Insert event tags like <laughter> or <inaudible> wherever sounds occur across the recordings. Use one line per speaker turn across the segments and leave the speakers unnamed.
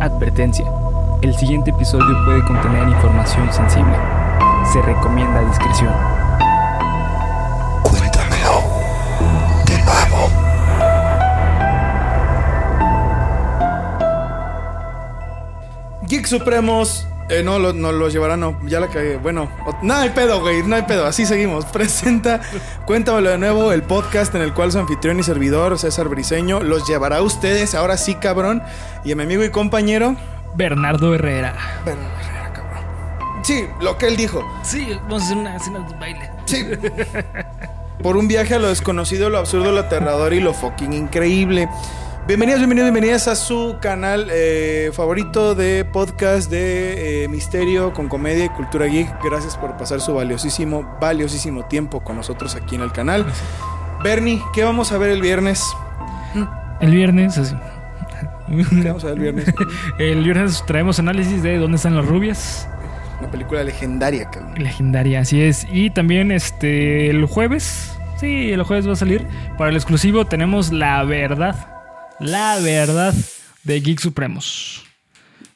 Advertencia. El siguiente episodio puede contener información sensible. Se recomienda discreción.
Cuéntamelo de nuevo.
Geek Supremos. Eh, no, lo- no los llevarán, no, ya la cagué. Bueno, no hay pedo, güey, no hay pedo, así seguimos. <laughs> Presenta, cuéntamelo de nuevo, el podcast en el cual su anfitrión y servidor, César Briseño, los llevará a ustedes, ahora sí, cabrón. Y a mi amigo y compañero,
Bernardo Herrera.
Bernardo Herrera, cabrón. Sí, lo que él dijo.
Sí, vamos a hacer una escena de baile.
Sí. Por un viaje a lo desconocido, lo absurdo, lo aterrador y lo fucking increíble. Bienvenidos, bienvenidos, bienvenidas a su canal eh, favorito de podcast de eh, misterio con comedia y cultura geek. Gracias por pasar su valiosísimo, valiosísimo tiempo con nosotros aquí en el canal. Bernie, ¿qué vamos a ver el viernes?
El viernes, así.
¿Qué vamos a ver el viernes? <laughs>
El viernes traemos análisis de dónde están las rubias.
Una película legendaria, cabrón.
Legendaria, así es. Y también este el jueves. Sí, el jueves va a salir. Para el exclusivo tenemos la verdad. La verdad de Geek Supremos.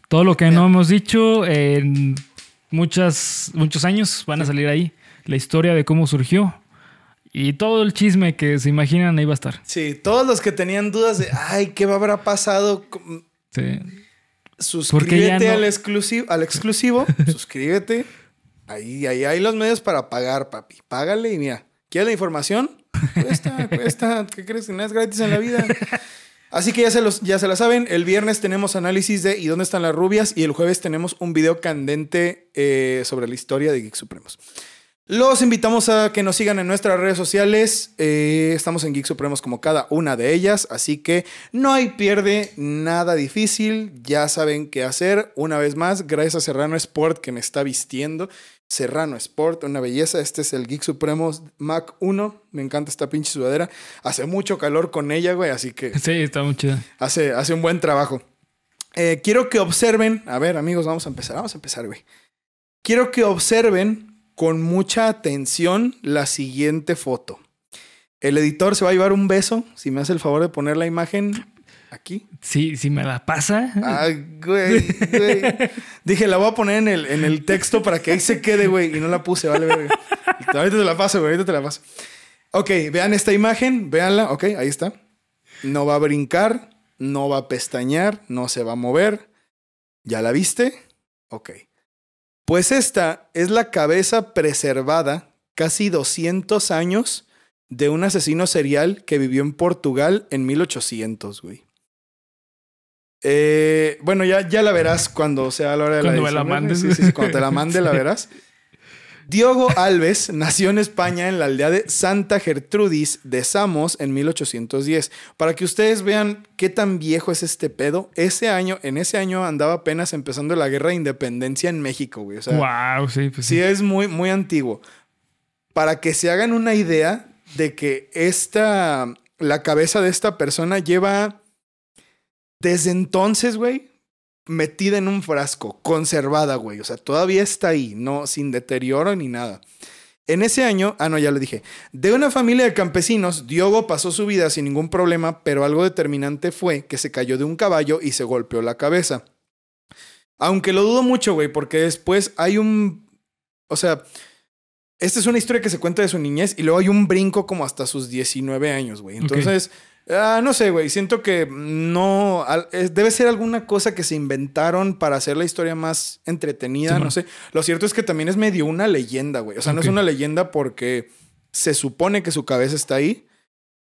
Todo lo que no hemos dicho en muchas, muchos años van a salir ahí. La historia de cómo surgió. Y todo el chisme que se imaginan ahí va a estar.
Sí, todos los que tenían dudas de, ay, ¿qué habrá pasado?
Sí.
Suscríbete
no-
al exclusivo, al <laughs> exclusivo, suscríbete. Ahí, ahí hay los medios para pagar, papi. Págale y mira, ¿quieres la información? Cuesta, cuesta. ¿Qué crees que no es gratis en la vida? Así que ya se, los, ya se la saben. El viernes tenemos análisis de ¿Y dónde están las rubias? Y el jueves tenemos un video candente eh, sobre la historia de Geek Supremos. Los invitamos a que nos sigan en nuestras redes sociales. Eh, estamos en Geek Supremos como cada una de ellas, así que no hay pierde nada difícil. Ya saben qué hacer. Una vez más, gracias a Serrano Sport que me está vistiendo. Serrano Sport, una belleza. Este es el Geek Supremos Mac 1. Me encanta esta pinche sudadera. Hace mucho calor con ella, güey, así que <laughs>
Sí, está muy chido.
hace, hace un buen trabajo. Eh, quiero que observen, a ver amigos, vamos a empezar, vamos a empezar, güey. Quiero que observen con mucha atención la siguiente foto. El editor se va a llevar un beso, si me hace el favor de poner la imagen aquí.
Sí, si me la pasa.
Ay, güey, güey. <laughs> Dije, la voy a poner en el, en el texto para que ahí se quede, güey, y no la puse, vale, verga. <laughs> Ahorita te la paso, güey, ahorita te la paso. Ok, vean esta imagen, véanla, ok, ahí está. No va a brincar, no va a pestañear, no se va a mover. ¿Ya la viste? Ok. Pues esta es la cabeza preservada casi 200 años de un asesino serial que vivió en Portugal en 1800, güey. Eh, bueno, ya, ya la verás cuando sea la hora de
Cuando
la
me la mandes.
Sí, sí, sí, cuando te la mande la <laughs> verás. Diogo Alves nació en España en la aldea de Santa Gertrudis de Samos en 1810. Para que ustedes vean qué tan viejo es este pedo, ese año, en ese año andaba apenas empezando la guerra de independencia en México, güey. O sea,
wow, sí, pues sí.
Sí, es muy, muy antiguo. Para que se hagan una idea de que esta, la cabeza de esta persona lleva desde entonces, güey, metida en un frasco, conservada, güey. O sea, todavía está ahí, no, sin deterioro ni nada. En ese año, ah, no, ya lo dije, de una familia de campesinos, Diogo pasó su vida sin ningún problema, pero algo determinante fue que se cayó de un caballo y se golpeó la cabeza. Aunque lo dudo mucho, güey, porque después hay un... O sea, esta es una historia que se cuenta de su niñez y luego hay un brinco como hasta sus 19 años, güey. Entonces, ah, no sé, güey, siento que no... debe ser alguna cosa que se inventaron para hacer la historia más entretenida,
Sí,
no sé. Lo cierto es que también es medio una leyenda, güey. O sea, no es una leyenda porque se supone que su cabeza está ahí.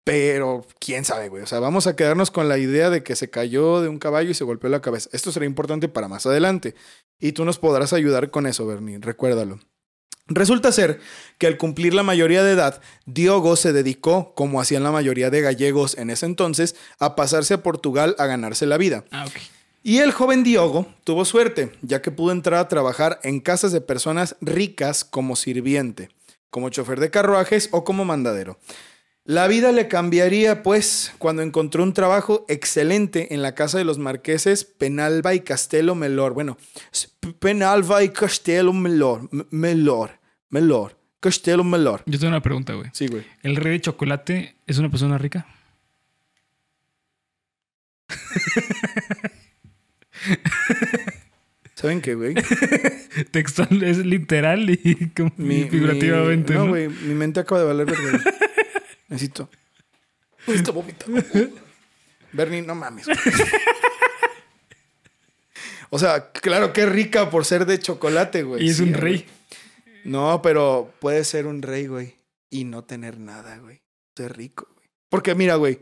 Pero quién sabe, güey. O sea, vamos a quedarnos con la idea de que se cayó de un caballo y se golpeó la cabeza. Esto será importante para más adelante. Y tú nos podrás ayudar con eso, Bernie. Recuérdalo. Resulta ser que al cumplir la mayoría de edad, Diogo se dedicó, como hacían la mayoría de gallegos en ese entonces, a pasarse a Portugal a ganarse la vida.
Ah.
Y el joven Diogo tuvo suerte, ya que pudo entrar a trabajar en casas de personas ricas como sirviente, como chofer de carruajes o como mandadero. La vida le cambiaría, pues, cuando encontró un trabajo excelente en la casa de los marqueses Penalba y Castelo Melor. Bueno, Penalba y Castelo Melor. Melor. Melor. Castelo Melor.
Yo tengo una pregunta, güey.
Sí, güey.
¿El rey de chocolate es una persona rica?
¿Saben qué, güey? <laughs>
Textual es literal y como
Mi-
figurativamente.
mi-
¿no?
No, güey, mi mente acaba de valer verga. Necesito. Uy, está vomitando. Bernie, no mames. güey. O sea, claro que es rica por ser de chocolate, güey.
y es
Sí,
un
güey. No, pero puede ser un rey, güey. Y no tener nada, güey. Ser rico, güey. Porque mira, güey.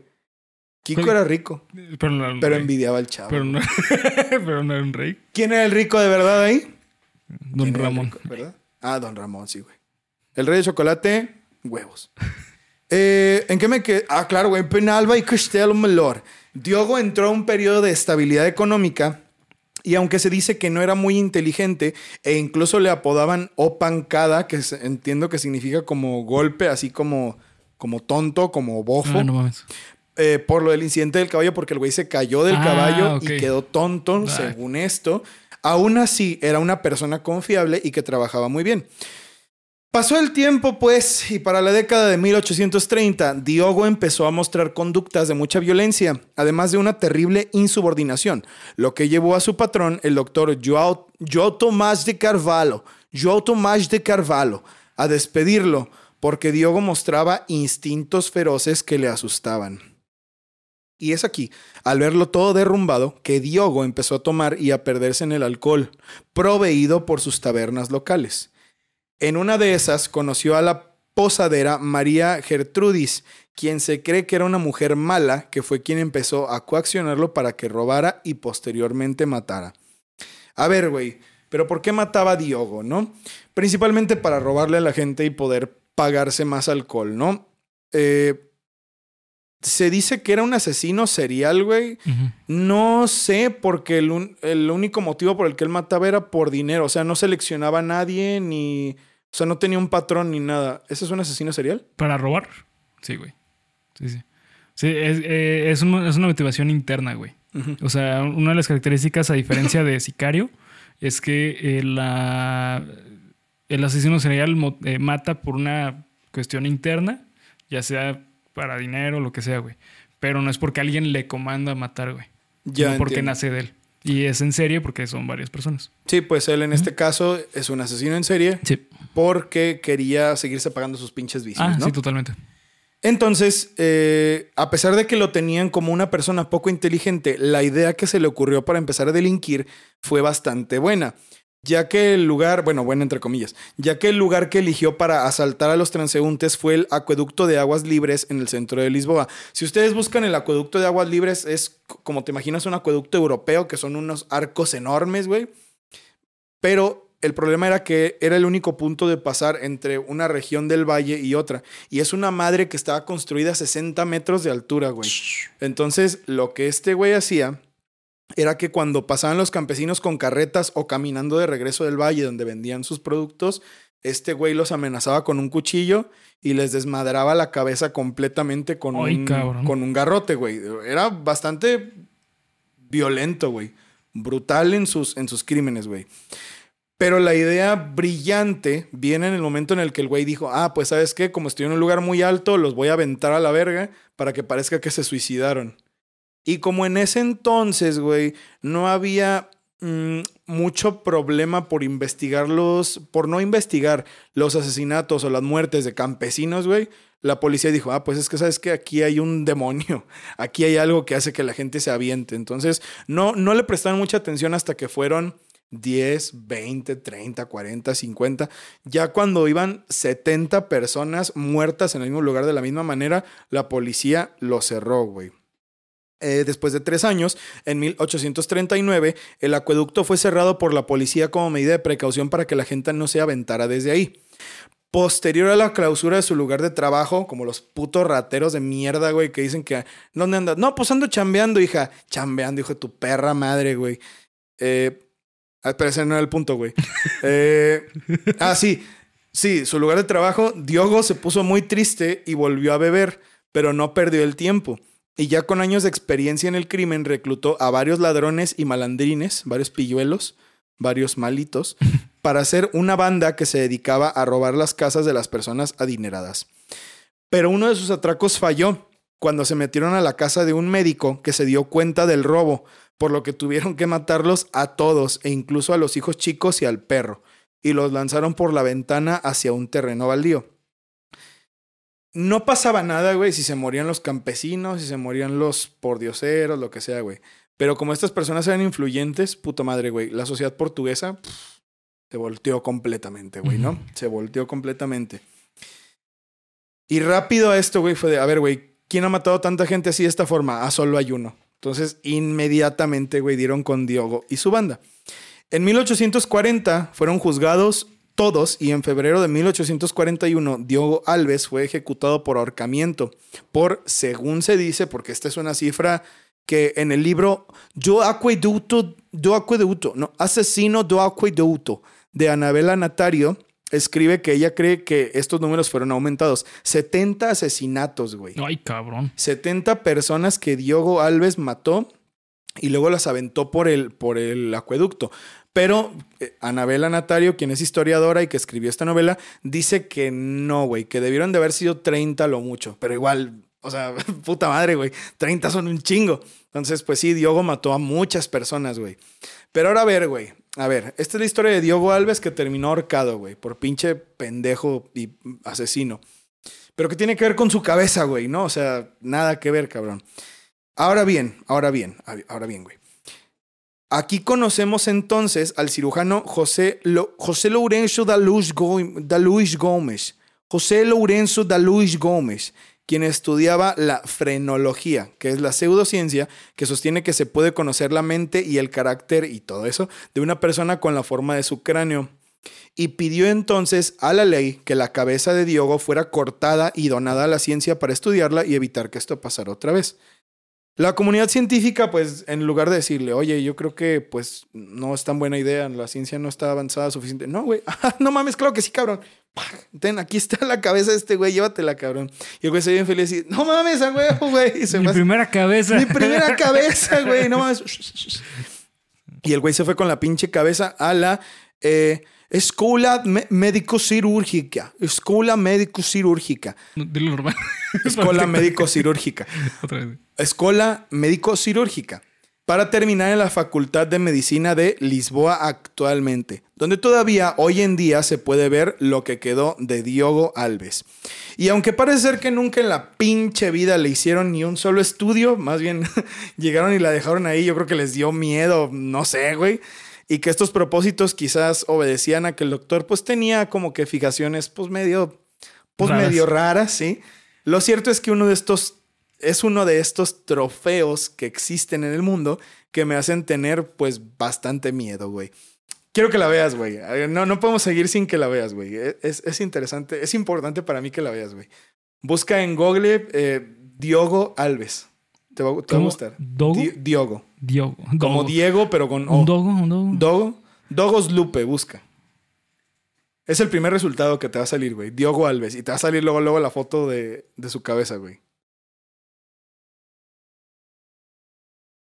Kiko era rico,
Pero no era un
pero
rey.
envidiaba al chavo.
Pero no, <laughs> pero no era un rey.
¿Quién era el rico de verdad ahí?
Don
¿Quién era el
Ramón.
rico, ¿Verdad? Ah, Don Ramón, sí, güey. El rey de chocolate, huevos. <laughs> Eh, ¿En qué me quedé? Ah, claro, güey. Penalba y Castelo Melor. Diogo entró a un periodo de estabilidad económica y aunque se dice que no era muy inteligente e incluso le apodaban opancada, que entiendo que significa como golpe, así como, como tonto, como bofo,
Ah, no mames.
eh, por lo del incidente del caballo, porque el güey se cayó del
Ah,
caballo y quedó tonto,
Ah.
según esto. Aún así, era una persona confiable y que trabajaba muy bien. Pasó el tiempo, pues, y para la década de 1830, Diogo empezó a mostrar conductas de mucha violencia, además de una terrible insubordinación, lo que llevó a su patrón, el doctor Joao, Tomás de Carvalho, Joao Tomás de Carvalho, a despedirlo, porque Diogo mostraba instintos feroces que le asustaban. Y es aquí, al verlo todo derrumbado, que Diogo empezó a tomar y a perderse en el alcohol, proveído por sus tabernas locales. En una de esas conoció a la posadera María Gertrudis, quien se cree que era una mujer mala, que fue quien empezó a coaccionarlo para que robara y posteriormente matara. A ver, güey, pero ¿por qué mataba a Diogo, no? Principalmente para robarle a la gente y poder pagarse más alcohol, ¿no? Eh, se dice que era un asesino serial, güey. No sé, porque el, un- el único motivo por el que él mataba era por dinero. O sea, no seleccionaba a nadie ni. O sea, no tenía un patrón ni nada. ¿Ese es un asesino serial?
¿Para robar? Sí, güey. Sí, sí. Sí, es, eh, es, un- es una motivación interna, güey. O sea, una de las características, a diferencia de Sicario, es que eh, la- el asesino serial eh, mata por una cuestión interna, ya sea para dinero lo que sea, güey. Pero no es porque alguien le comanda matar, güey.
Ya.
sino porque
entiendo.
nace de él. Y es en serie porque son varias personas.
Sí, pues él en este caso es un asesino en serie
Sí.
porque quería seguirse pagando sus pinches vicios,
Ah,
¿no?
sí, totalmente.
Entonces, eh, a pesar de que lo tenían como una persona poco inteligente, la idea que se le ocurrió para empezar a delinquir fue bastante buena, ya que el lugar, bueno, buena entre comillas, ya que el lugar que eligió para asaltar a los transeúntes fue el acueducto de aguas libres en el centro de Lisboa. Si ustedes buscan el acueducto de aguas libres, es como te imaginas un acueducto europeo, que son unos arcos enormes, güey. Pero el problema era que era el único punto de pasar entre una región del valle y otra. Y es una madre que estaba construida a 60 metros de altura, güey. Entonces, lo que este güey hacía era que cuando pasaban los campesinos con carretas o caminando de regreso del valle donde vendían sus productos, este güey los amenazaba con un cuchillo y les desmadraba la cabeza completamente con,
Ay,
un,
cabrón.
con un garrote, güey. Era bastante violento, güey. Brutal en sus, en sus crímenes, güey. Pero la idea brillante viene en el momento en el que el güey dijo, ah, pues sabes qué, como estoy en un lugar muy alto, los voy a aventar a la verga para que parezca que se suicidaron. Y como en ese entonces, güey, no había mm, mucho problema por investigarlos, por no investigar los asesinatos o las muertes de campesinos, güey, la policía dijo, ah, pues es que sabes que aquí hay un demonio, <laughs> aquí hay algo que hace que la gente se aviente. Entonces, no, no le prestaron mucha atención hasta que fueron 10, 20, 30, 40, 50. Ya cuando iban 70 personas muertas en el mismo lugar de la misma manera, la policía lo cerró, güey. Eh, después de tres años, en 1839, el acueducto fue cerrado por la policía como medida de precaución para que la gente no se aventara desde ahí. Posterior a la clausura de su lugar de trabajo, como los putos rateros de mierda, güey, que dicen que ¿dónde andas? No, pues ando chambeando, hija. Chambeando, hijo de tu perra madre, güey. Eh, ah, pero ese no era el punto, güey. <laughs> Eh, ah, sí. Sí, su lugar de trabajo, Diogo se puso muy triste y volvió a beber, pero no perdió el tiempo. Y ya con años de experiencia en el crimen, reclutó a varios ladrones y malandrines, varios pilluelos, varios malitos, <laughs> para hacer una banda que se dedicaba a robar las casas de las personas adineradas. Pero uno de sus atracos falló cuando se metieron a la casa de un médico que se dio cuenta del robo, por lo que tuvieron que matarlos a todos e incluso a los hijos chicos y al perro, y los lanzaron por la ventana hacia un terreno baldío. No pasaba nada, güey, si se morían los campesinos, si se morían los pordioseros, lo que sea, güey. Pero como estas personas eran influyentes, puta madre, güey, la sociedad portuguesa pff, se volteó completamente, güey, ¿no? Se volteó completamente. Y rápido a esto, güey, fue de, a ver, güey, ¿quién ha matado tanta gente así de esta forma? Ah, solo hay uno. Entonces, inmediatamente, güey, dieron con Diogo y su banda. En 1840 fueron juzgados todos y en febrero de 1841 Diogo Alves fue ejecutado por ahorcamiento por, según se dice, porque esta es una cifra que en el libro Do Aqueducto, do Aqueducto, no, Asesino do Aqueducto de Anabela Natario, escribe que ella cree que estos números fueron aumentados. 70 asesinatos, güey.
Ay, cabrón.
70 personas que Diogo Alves mató y luego las aventó por el, por el acueducto. Pero eh, Anabela Natario, quien es historiadora y que escribió esta novela, dice que no, güey, que debieron de haber sido 30 lo mucho. Pero igual, o sea, <laughs> puta madre, güey, 30 son un chingo. Entonces, pues sí, Diogo mató a muchas personas, güey. Pero ahora a ver, güey. A ver, esta es la historia de Diogo Alves que terminó ahorcado, güey, por pinche pendejo y asesino. Pero que tiene que ver con su cabeza, güey, ¿no? O sea, nada que ver, cabrón. Ahora bien, ahora bien, ahora bien, güey. Aquí conocemos entonces al cirujano José, José Lourenço da Luz Gómez. José Lourenço da Luz Gómez, quien estudiaba la frenología, que es la pseudociencia que sostiene que se puede conocer la mente y el carácter y todo eso de una persona con la forma de su cráneo. Y pidió entonces a la ley que la cabeza de Diogo fuera cortada y donada a la ciencia para estudiarla y evitar que esto pasara otra vez. La comunidad científica, pues, en lugar de decirle, oye, yo creo que, pues, no es tan buena idea, la ciencia no está avanzada suficiente. No, güey, <laughs> "Ah, no mames, claro que sí, cabrón. Ten, aquí está la cabeza de este güey, llévatela, cabrón. Y el güey se ve bien feliz y, no mames, a huevo, güey.
Mi primera cabeza.
mi primera <laughs> cabeza, güey, no mames. Y el güey se fue con la pinche cabeza a la eh, Escuela Médico-Cirúrgica. Escuela Médico-Cirúrgica.
Dilo normal. <laughs>
Escuela Médico-Cirúrgica. <laughs> Escuela Médico-Cirúrgica. Para terminar en la Facultad de Medicina de Lisboa actualmente, donde todavía hoy en día se puede ver lo que quedó de Diogo Alves. Y aunque parece ser que nunca en la pinche vida le hicieron ni un solo estudio, más bien <laughs> llegaron y la dejaron ahí, yo creo que les dio miedo, no sé, güey. Y que estos propósitos quizás obedecían a que el doctor pues tenía como que fijaciones pues medio, pues
Raras.
medio raras, ¿sí? Lo cierto es que uno de estos es uno de estos trofeos que existen en el mundo que me hacen tener pues bastante miedo, güey. Quiero que la veas, güey. Eh, No, no podemos seguir sin que la veas, güey. Eh, Es, es interesante, es importante para mí que la veas, güey. Busca en Google eh, Diogo Alves. Te va, te va a gustar.
¿Dogo?
Di- Diogo.
Diogo.
Como. Diego, pero con O.
Un dogo, un dogo.
Dogo. Dogos Lupe, busca. Es el primer resultado que te va a salir, güey. Diogo Alves. Y te va a salir luego, luego la foto de, de su cabeza, güey.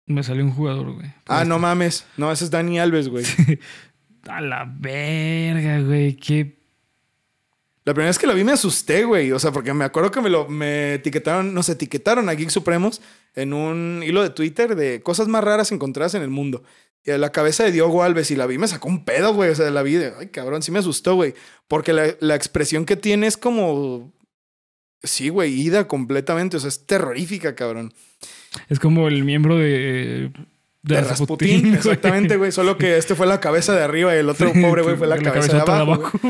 Me salió un jugador, güey.
Ah, no mames. No, ese es Dani Alves, güey. <laughs>
A la verga, güey. Qué.
La primera vez que la vi me asusté, güey. O sea, porque me acuerdo que me lo me etiquetaron, nos etiquetaron a Geek Supremos en un hilo de Twitter de cosas más raras encontradas en el mundo. Y a la cabeza de Diogo Alves y la vi, me sacó un pedo, güey. O sea, la vi de, ay, cabrón, sí me asustó, güey. Porque la, la expresión que tiene es como. Sí, güey, ida completamente. O sea, es terrorífica, cabrón.
Es como el miembro de.
De, Rasputín, <laughs> exactamente, güey. Solo que este fue la cabeza de arriba y el otro pobre, güey, fue la, cabeza de
cabezota
abajo.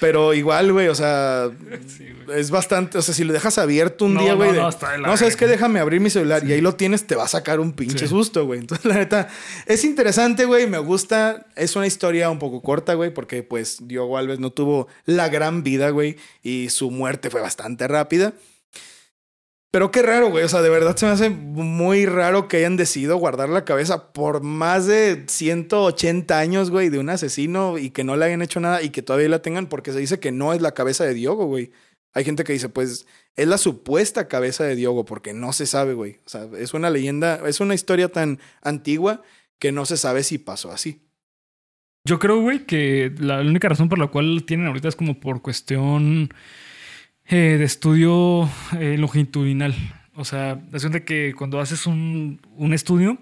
Pero igual, güey, o sea, <laughs> es bastante, o sea, si lo dejas abierto un
No,
día, güey,
no, no, está de
no, sabes qué, déjame abrir mi celular y ahí lo tienes, te va a sacar un pinche
Sí.
susto, güey. Entonces, la neta, es interesante, güey, me gusta, es una historia un poco corta, güey, porque pues Diogo Alves no tuvo la gran vida, güey, y su muerte fue bastante rápida. Pero qué raro, güey. O sea, de verdad se me hace muy raro que hayan decidido guardar la cabeza por más de 180 años, güey, de un asesino y que no le hayan hecho nada y que todavía la tengan porque se dice que no es la cabeza de Diogo, güey. Hay gente que dice, pues, es la supuesta cabeza de Diogo porque no se sabe, güey. O sea, es una leyenda, es una historia tan antigua que no se sabe si pasó así.
Yo creo, güey, que la única razón por la cual tienen ahorita es como por cuestión eh, de estudio eh, longitudinal. O sea, es de que cuando haces un, un estudio,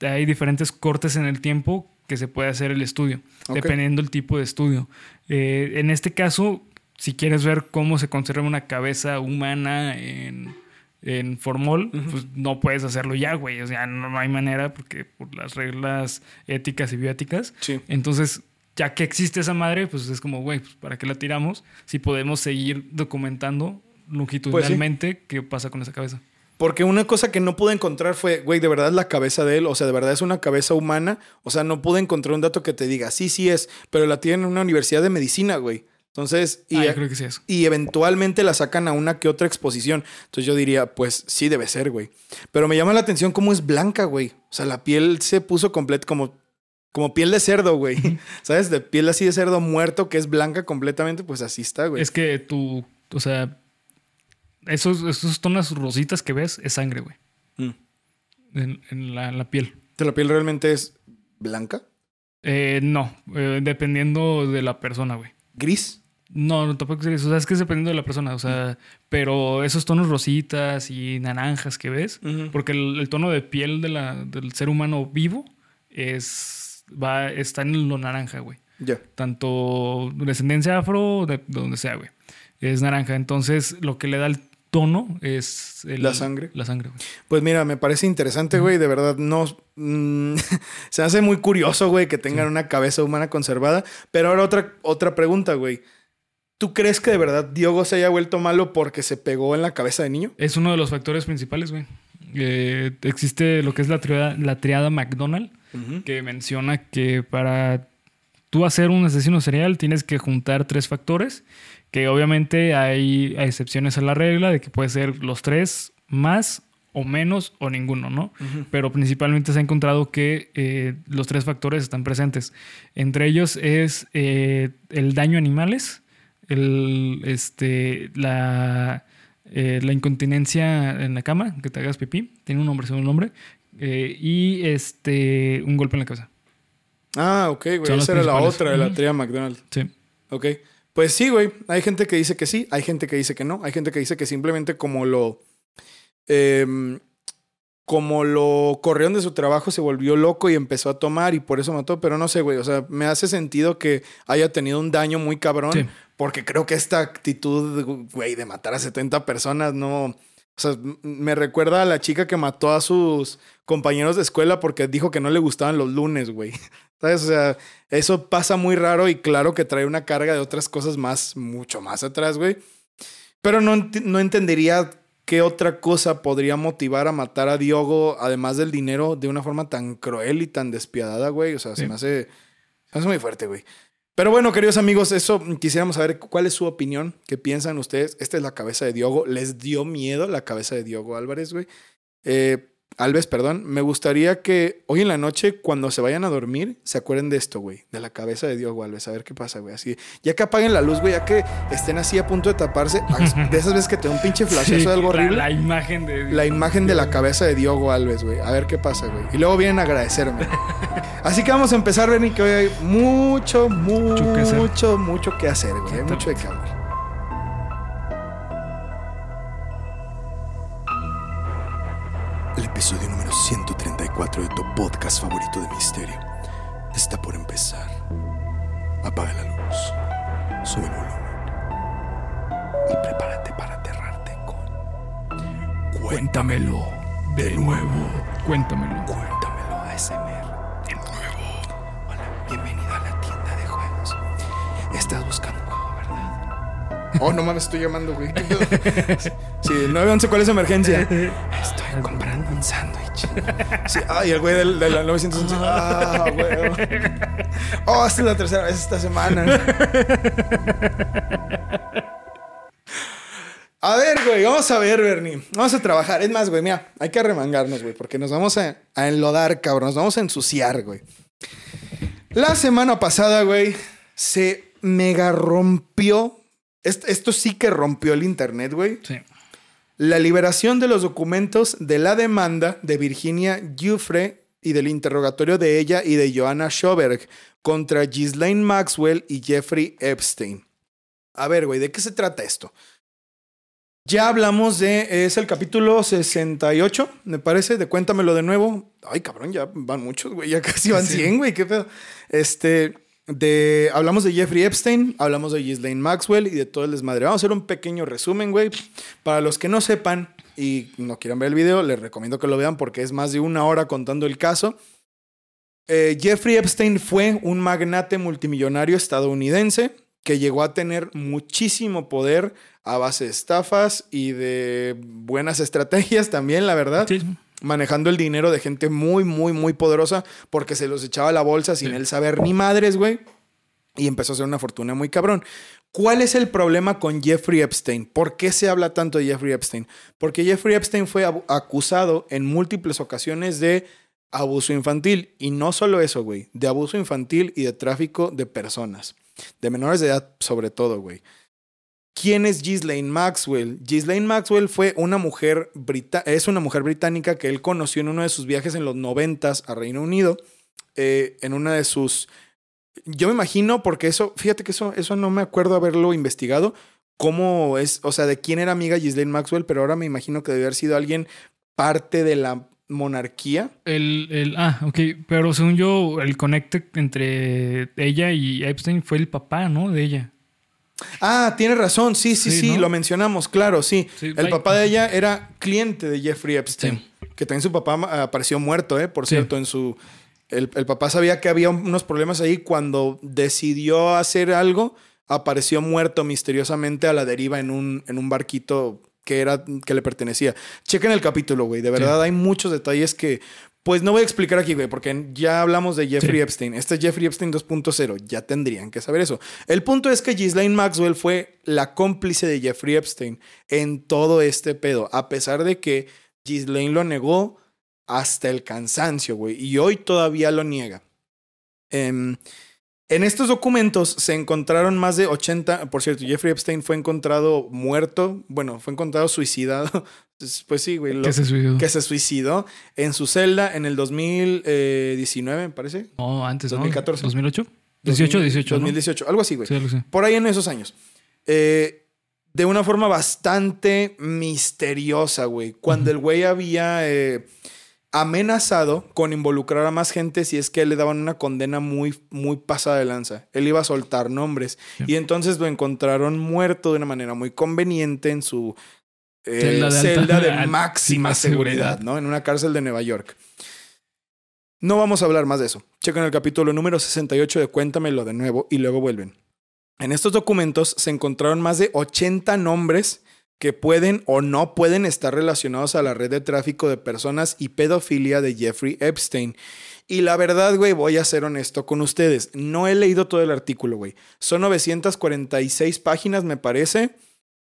hay diferentes cortes en el tiempo que se puede hacer el estudio, dependiendo del tipo de estudio. Eh, en este caso, si quieres ver cómo se conserva una cabeza humana en, en formol, pues no puedes hacerlo ya, güey. O sea, no, no hay manera porque por las reglas éticas y bioéticas.
Sí.
Entonces, ya que existe esa madre, pues es como, güey, pues, ¿para qué la tiramos? Si podemos seguir documentando longitudinalmente qué pasa con esa cabeza.
Porque una cosa que no pude encontrar fue, güey, de verdad es la cabeza de él, o sea, de verdad es una cabeza humana, o sea, no pude encontrar un dato que te diga, sí, sí es, pero la tienen en una universidad de medicina, güey. Entonces, y,
Ah, yo creo que sí es.
y eventualmente la sacan a una que otra exposición. Entonces yo diría, pues sí debe ser, güey. Pero me llama la atención cómo es blanca, güey. O sea, la piel se puso completa como, como piel de cerdo, güey. <laughs> ¿Sabes? De piel así de cerdo muerto que es blanca completamente, pues así está, güey.
Es que tú, o sea, esos, esos tonos rositas que ves es sangre, güey,
Mm.
en, en la, en la piel.
¿La piel realmente es blanca?
Eh, no, eh, dependiendo de la persona, güey.
¿Gris?
No, no tampoco es eso. O sea, es que es dependiendo de la persona. O sea, pero esos tonos rositas y naranjas que ves, porque el, el tono de piel de la, del ser humano vivo es va, está en lo naranja, güey.
Ya.
Tanto descendencia afro, de, de donde sea, güey. Es naranja. Entonces, lo que le da el tono es el-
La sangre.
La sangre, güey.
Pues mira, me parece interesante, güey. De verdad, no. mm, <laughs> se hace muy curioso, güey, que tengan una cabeza humana conservada. Pero ahora otra, otra pregunta, güey. ¿Tú crees que de verdad Diogo se haya vuelto malo porque se pegó en la cabeza de niño?
Es uno de los factores principales, güey. Eh, existe lo que es la triada, la triada McDonald, que menciona que para tú hacer un asesino serial tienes que juntar tres factores, que obviamente hay, excepciones a la regla de que puede ser los tres más o menos o ninguno, ¿no? Pero principalmente se ha encontrado que eh, los tres factores están presentes. Entre ellos es eh, el daño a animales, el, este, la, eh, la incontinencia en la cama, que te hagas pipí, tiene un nombre, según un nombre, eh, y este, un golpe en la cabeza.
Ah, ok, güey. Esa era la otra de la tría McDonald's.
Sí.
Ok. Pues sí, güey. Hay gente que dice que sí, hay gente que dice que no, hay gente que dice que simplemente como lo. em, como lo corrieron de su trabajo, se volvió loco y empezó a tomar y por eso mató. Pero no sé, güey. O sea, me hace sentido que haya tenido un daño muy cabrón.
Sí.
Porque creo que esta actitud, güey, de matar a 70 personas no. O sea, me recuerda a la chica que mató a sus compañeros de escuela porque dijo que no le gustaban los lunes, güey. <laughs> ¿Sabes? O sea, eso pasa muy raro y claro que trae una carga de otras cosas más, mucho más atrás, güey. Pero no, ent- no entendería qué otra cosa podría motivar a matar a Diogo, además del dinero, de una forma tan cruel y tan despiadada, güey. O sea, se me hace, se me hace muy fuerte, güey. Pero bueno, queridos amigos, eso mm, quisiéramos saber cuál es su opinión, qué piensan ustedes. Esta es la cabeza de Diogo. ¿Les dio miedo la cabeza de Diogo Álvarez, güey? Eh, Alves, perdón. Me gustaría que hoy en la noche, cuando se vayan a dormir, se acuerden de esto, güey. De la cabeza de Diogo Alves. A ver qué pasa, güey. Así, ya que apaguen la luz, güey, ya que estén así a punto de taparse. <laughs> De esas veces que te da un pinche flashazo
Sí,
de algo horrible.
La, imagen de.
La imagen de la cabeza de Diogo Alves, güey. A ver qué pasa, güey. Y luego vienen a agradecerme. <laughs> Así que vamos a empezar, Bernie, que hoy hay mucho, mucho,
que
mucho, mucho que hacer, güey. Hay mucho de qué hablar.
Episodio número 134 de tu podcast favorito de misterio está por empezar. Apaga la luz, sube el volumen y prepárate para aterrarte con
Cuéntamelo de nuevo. Cuéntamelo.
Cuéntamelo ASMR. De nuevo. Hola, bienvenido a la tienda de juegos. Estás buscando.
Oh, no mames, estoy llamando, güey. <laughs> Sí, 911, ¿cuál es emergencia?
Estoy comprando un sándwich.
Sí, ay, el güey del, de la 911. Ah, güey. Oh, esta es la tercera vez esta semana. A ver, güey, vamos a ver, Bernie. Vamos a trabajar. Es más, güey, mira, hay que arremangarnos, güey, porque nos vamos a, a enlodar, cabrón. Nos vamos a ensuciar, güey. La semana pasada, güey, se mega rompió. Est- Esto sí que rompió el internet, güey.
Sí.
La liberación de los documentos de la demanda de Virginia Giuffre y del interrogatorio de ella y de Joanna Schoberg contra Ghislaine Maxwell y Jeffrey Epstein. A ver, güey, ¿de qué se trata esto? Ya hablamos de. Es el capítulo 68, me parece, de Cuéntamelo de nuevo. Ay, cabrón, ya van muchos, güey. Ya casi van 100, güey. Qué pedo. Este. De, hablamos de Jeffrey Epstein, hablamos de Ghislaine Maxwell y de todo el desmadre. Vamos a hacer un pequeño resumen, güey. Para los que no sepan y no quieran ver el video, les recomiendo que lo vean porque es más de una hora contando el caso. Eh, Jeffrey Epstein fue un magnate multimillonario estadounidense que llegó a tener muchísimo poder a base de estafas y de buenas estrategias también, la verdad.
Sí.
Manejando el dinero de gente muy, muy, muy poderosa porque se los echaba a la bolsa sin
Sí.
él saber ni madres, güey. Y empezó a hacer una fortuna muy cabrón. ¿Cuál es el problema con Jeffrey Epstein? ¿Por qué se habla tanto de Jeffrey Epstein? Porque Jeffrey Epstein fue acusado en múltiples ocasiones de abuso infantil. Y no solo eso, güey. De abuso infantil y de tráfico de personas. De menores de edad, sobre todo, güey. ¿Quién es Ghislaine Maxwell? Ghislaine Maxwell fue una mujer es una mujer británica que él conoció en uno de sus viajes en los noventas a Reino Unido. eh, en una de sus. Yo me imagino, porque eso, fíjate que eso, eso no me acuerdo haberlo investigado. Cómo es, o sea, de quién era amiga Ghislaine Maxwell, pero ahora me imagino que debe haber sido alguien parte de la monarquía.
El, el, ah, ok, pero según yo, el conecte entre ella y Epstein fue el papá, ¿no? De ella.
Ah, tiene razón, sí, sí, sí,
Sí, ¿no?
lo mencionamos, claro, sí.
Sí,
el papá de ella era cliente de Jeffrey Epstein, que también su papá apareció muerto, ¿eh? Por cierto, en su... El, el papá sabía que había unos problemas ahí cuando decidió hacer algo, apareció muerto misteriosamente a la deriva en un, en un barquito que, era, que le pertenecía. Chequen el capítulo, güey, de verdad hay muchos detalles que... Pues no voy a explicar aquí, güey, porque ya hablamos de Jeffrey
Sí.
Epstein. Este es Jeffrey Epstein 2.0. Ya tendrían que saber eso. El punto es que Ghislaine Maxwell fue la cómplice de Jeffrey Epstein en todo este pedo, a pesar de que Ghislaine lo negó hasta el cansancio, güey, y hoy todavía lo niega. Em, en estos documentos se encontraron más de 80, por cierto, Jeffrey Epstein fue encontrado muerto, bueno, fue encontrado suicidado. Pues sí, güey, lo-
Que se suicidó.
que se suicidó en su celda en el 2019, me parece.
No, antes, ¿no?
2014.
2008. 18, 18, ¿no?
2018, algo así, güey.
Sí, algo así.
Por ahí en esos años. Eh, de una forma bastante misteriosa, güey. Cuando el güey había eh, amenazado con involucrar a más gente si es que le daban una condena muy, muy pasada de lanza. Él iba a soltar nombres. Y entonces lo encontraron muerto de una manera muy conveniente en su eh,
Celda de
celda, <laughs> de máxima seguridad,
seguridad.
¿no? En una cárcel de Nueva York. No vamos a hablar más de eso. Chequen el capítulo número 68 de Cuéntamelo de nuevo y luego vuelven. En estos documentos se encontraron más de 80 nombres que pueden o no pueden estar relacionados a la red de tráfico de personas y pedofilia de Jeffrey Epstein. Y la verdad, güey, voy a ser honesto con ustedes. No he leído todo el artículo, güey. Son 946 páginas, me parece,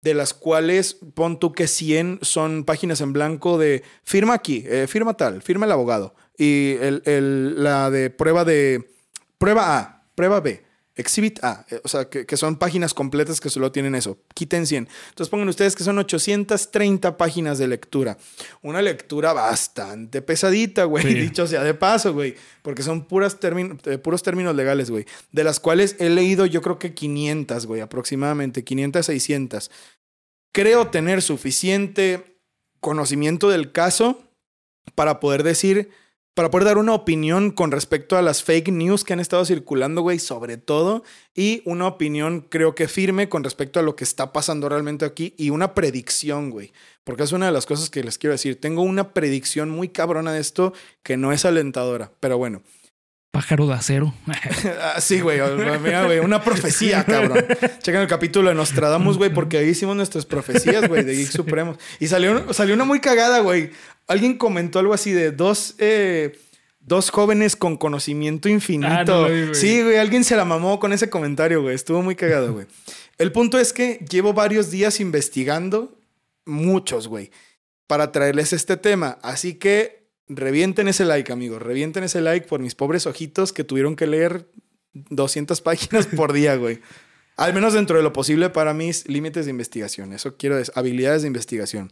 de las cuales pon tú que 100 son páginas en blanco de firma aquí, eh, firma tal, firma el abogado. Y el, el- la de prueba de prueba A, prueba B, exhibit A. eh, o sea, que, que son páginas completas que solo tienen eso. Quiten 100. Entonces pongan ustedes que son 830 páginas de lectura. Una lectura bastante pesadita, güey.
Sí. <laughs>
Dicho sea de paso, güey. Porque son puras eh, puros términos legales, güey. De las cuales he leído yo creo que 500, güey. Aproximadamente 500, 600. Creo tener suficiente conocimiento del caso para poder decir, para poder dar una opinión con respecto a las fake news que han estado circulando, güey, sobre todo, y una opinión creo que firme con respecto a lo que está pasando realmente aquí y una predicción, güey, porque es una de las cosas que les quiero decir. Tengo una predicción muy cabrona de esto que no es alentadora, pero bueno.
Pájaro de acero. <laughs>
Ah, Sí, güey. Mira, güey. Una profecía, cabrón. Chequen el capítulo de Nostradamus, güey, porque ahí hicimos nuestras profecías, güey, de Geek <laughs> Supremos. Y salió, salió una muy cagada, güey. Alguien comentó algo así de dos, eh, dos jóvenes con conocimiento infinito.
Ah, no güey.
sí, güey. Alguien se la mamó con ese comentario, güey. Estuvo muy cagado, güey. El punto es que llevo varios días investigando, muchos, güey, para traerles este tema. Así que revienten ese like, amigos. Revienten ese like por mis pobres ojitos que tuvieron que leer 200 páginas por día, güey. Al menos dentro de lo posible para mis límites de investigación. Eso quiero decir, habilidades de investigación.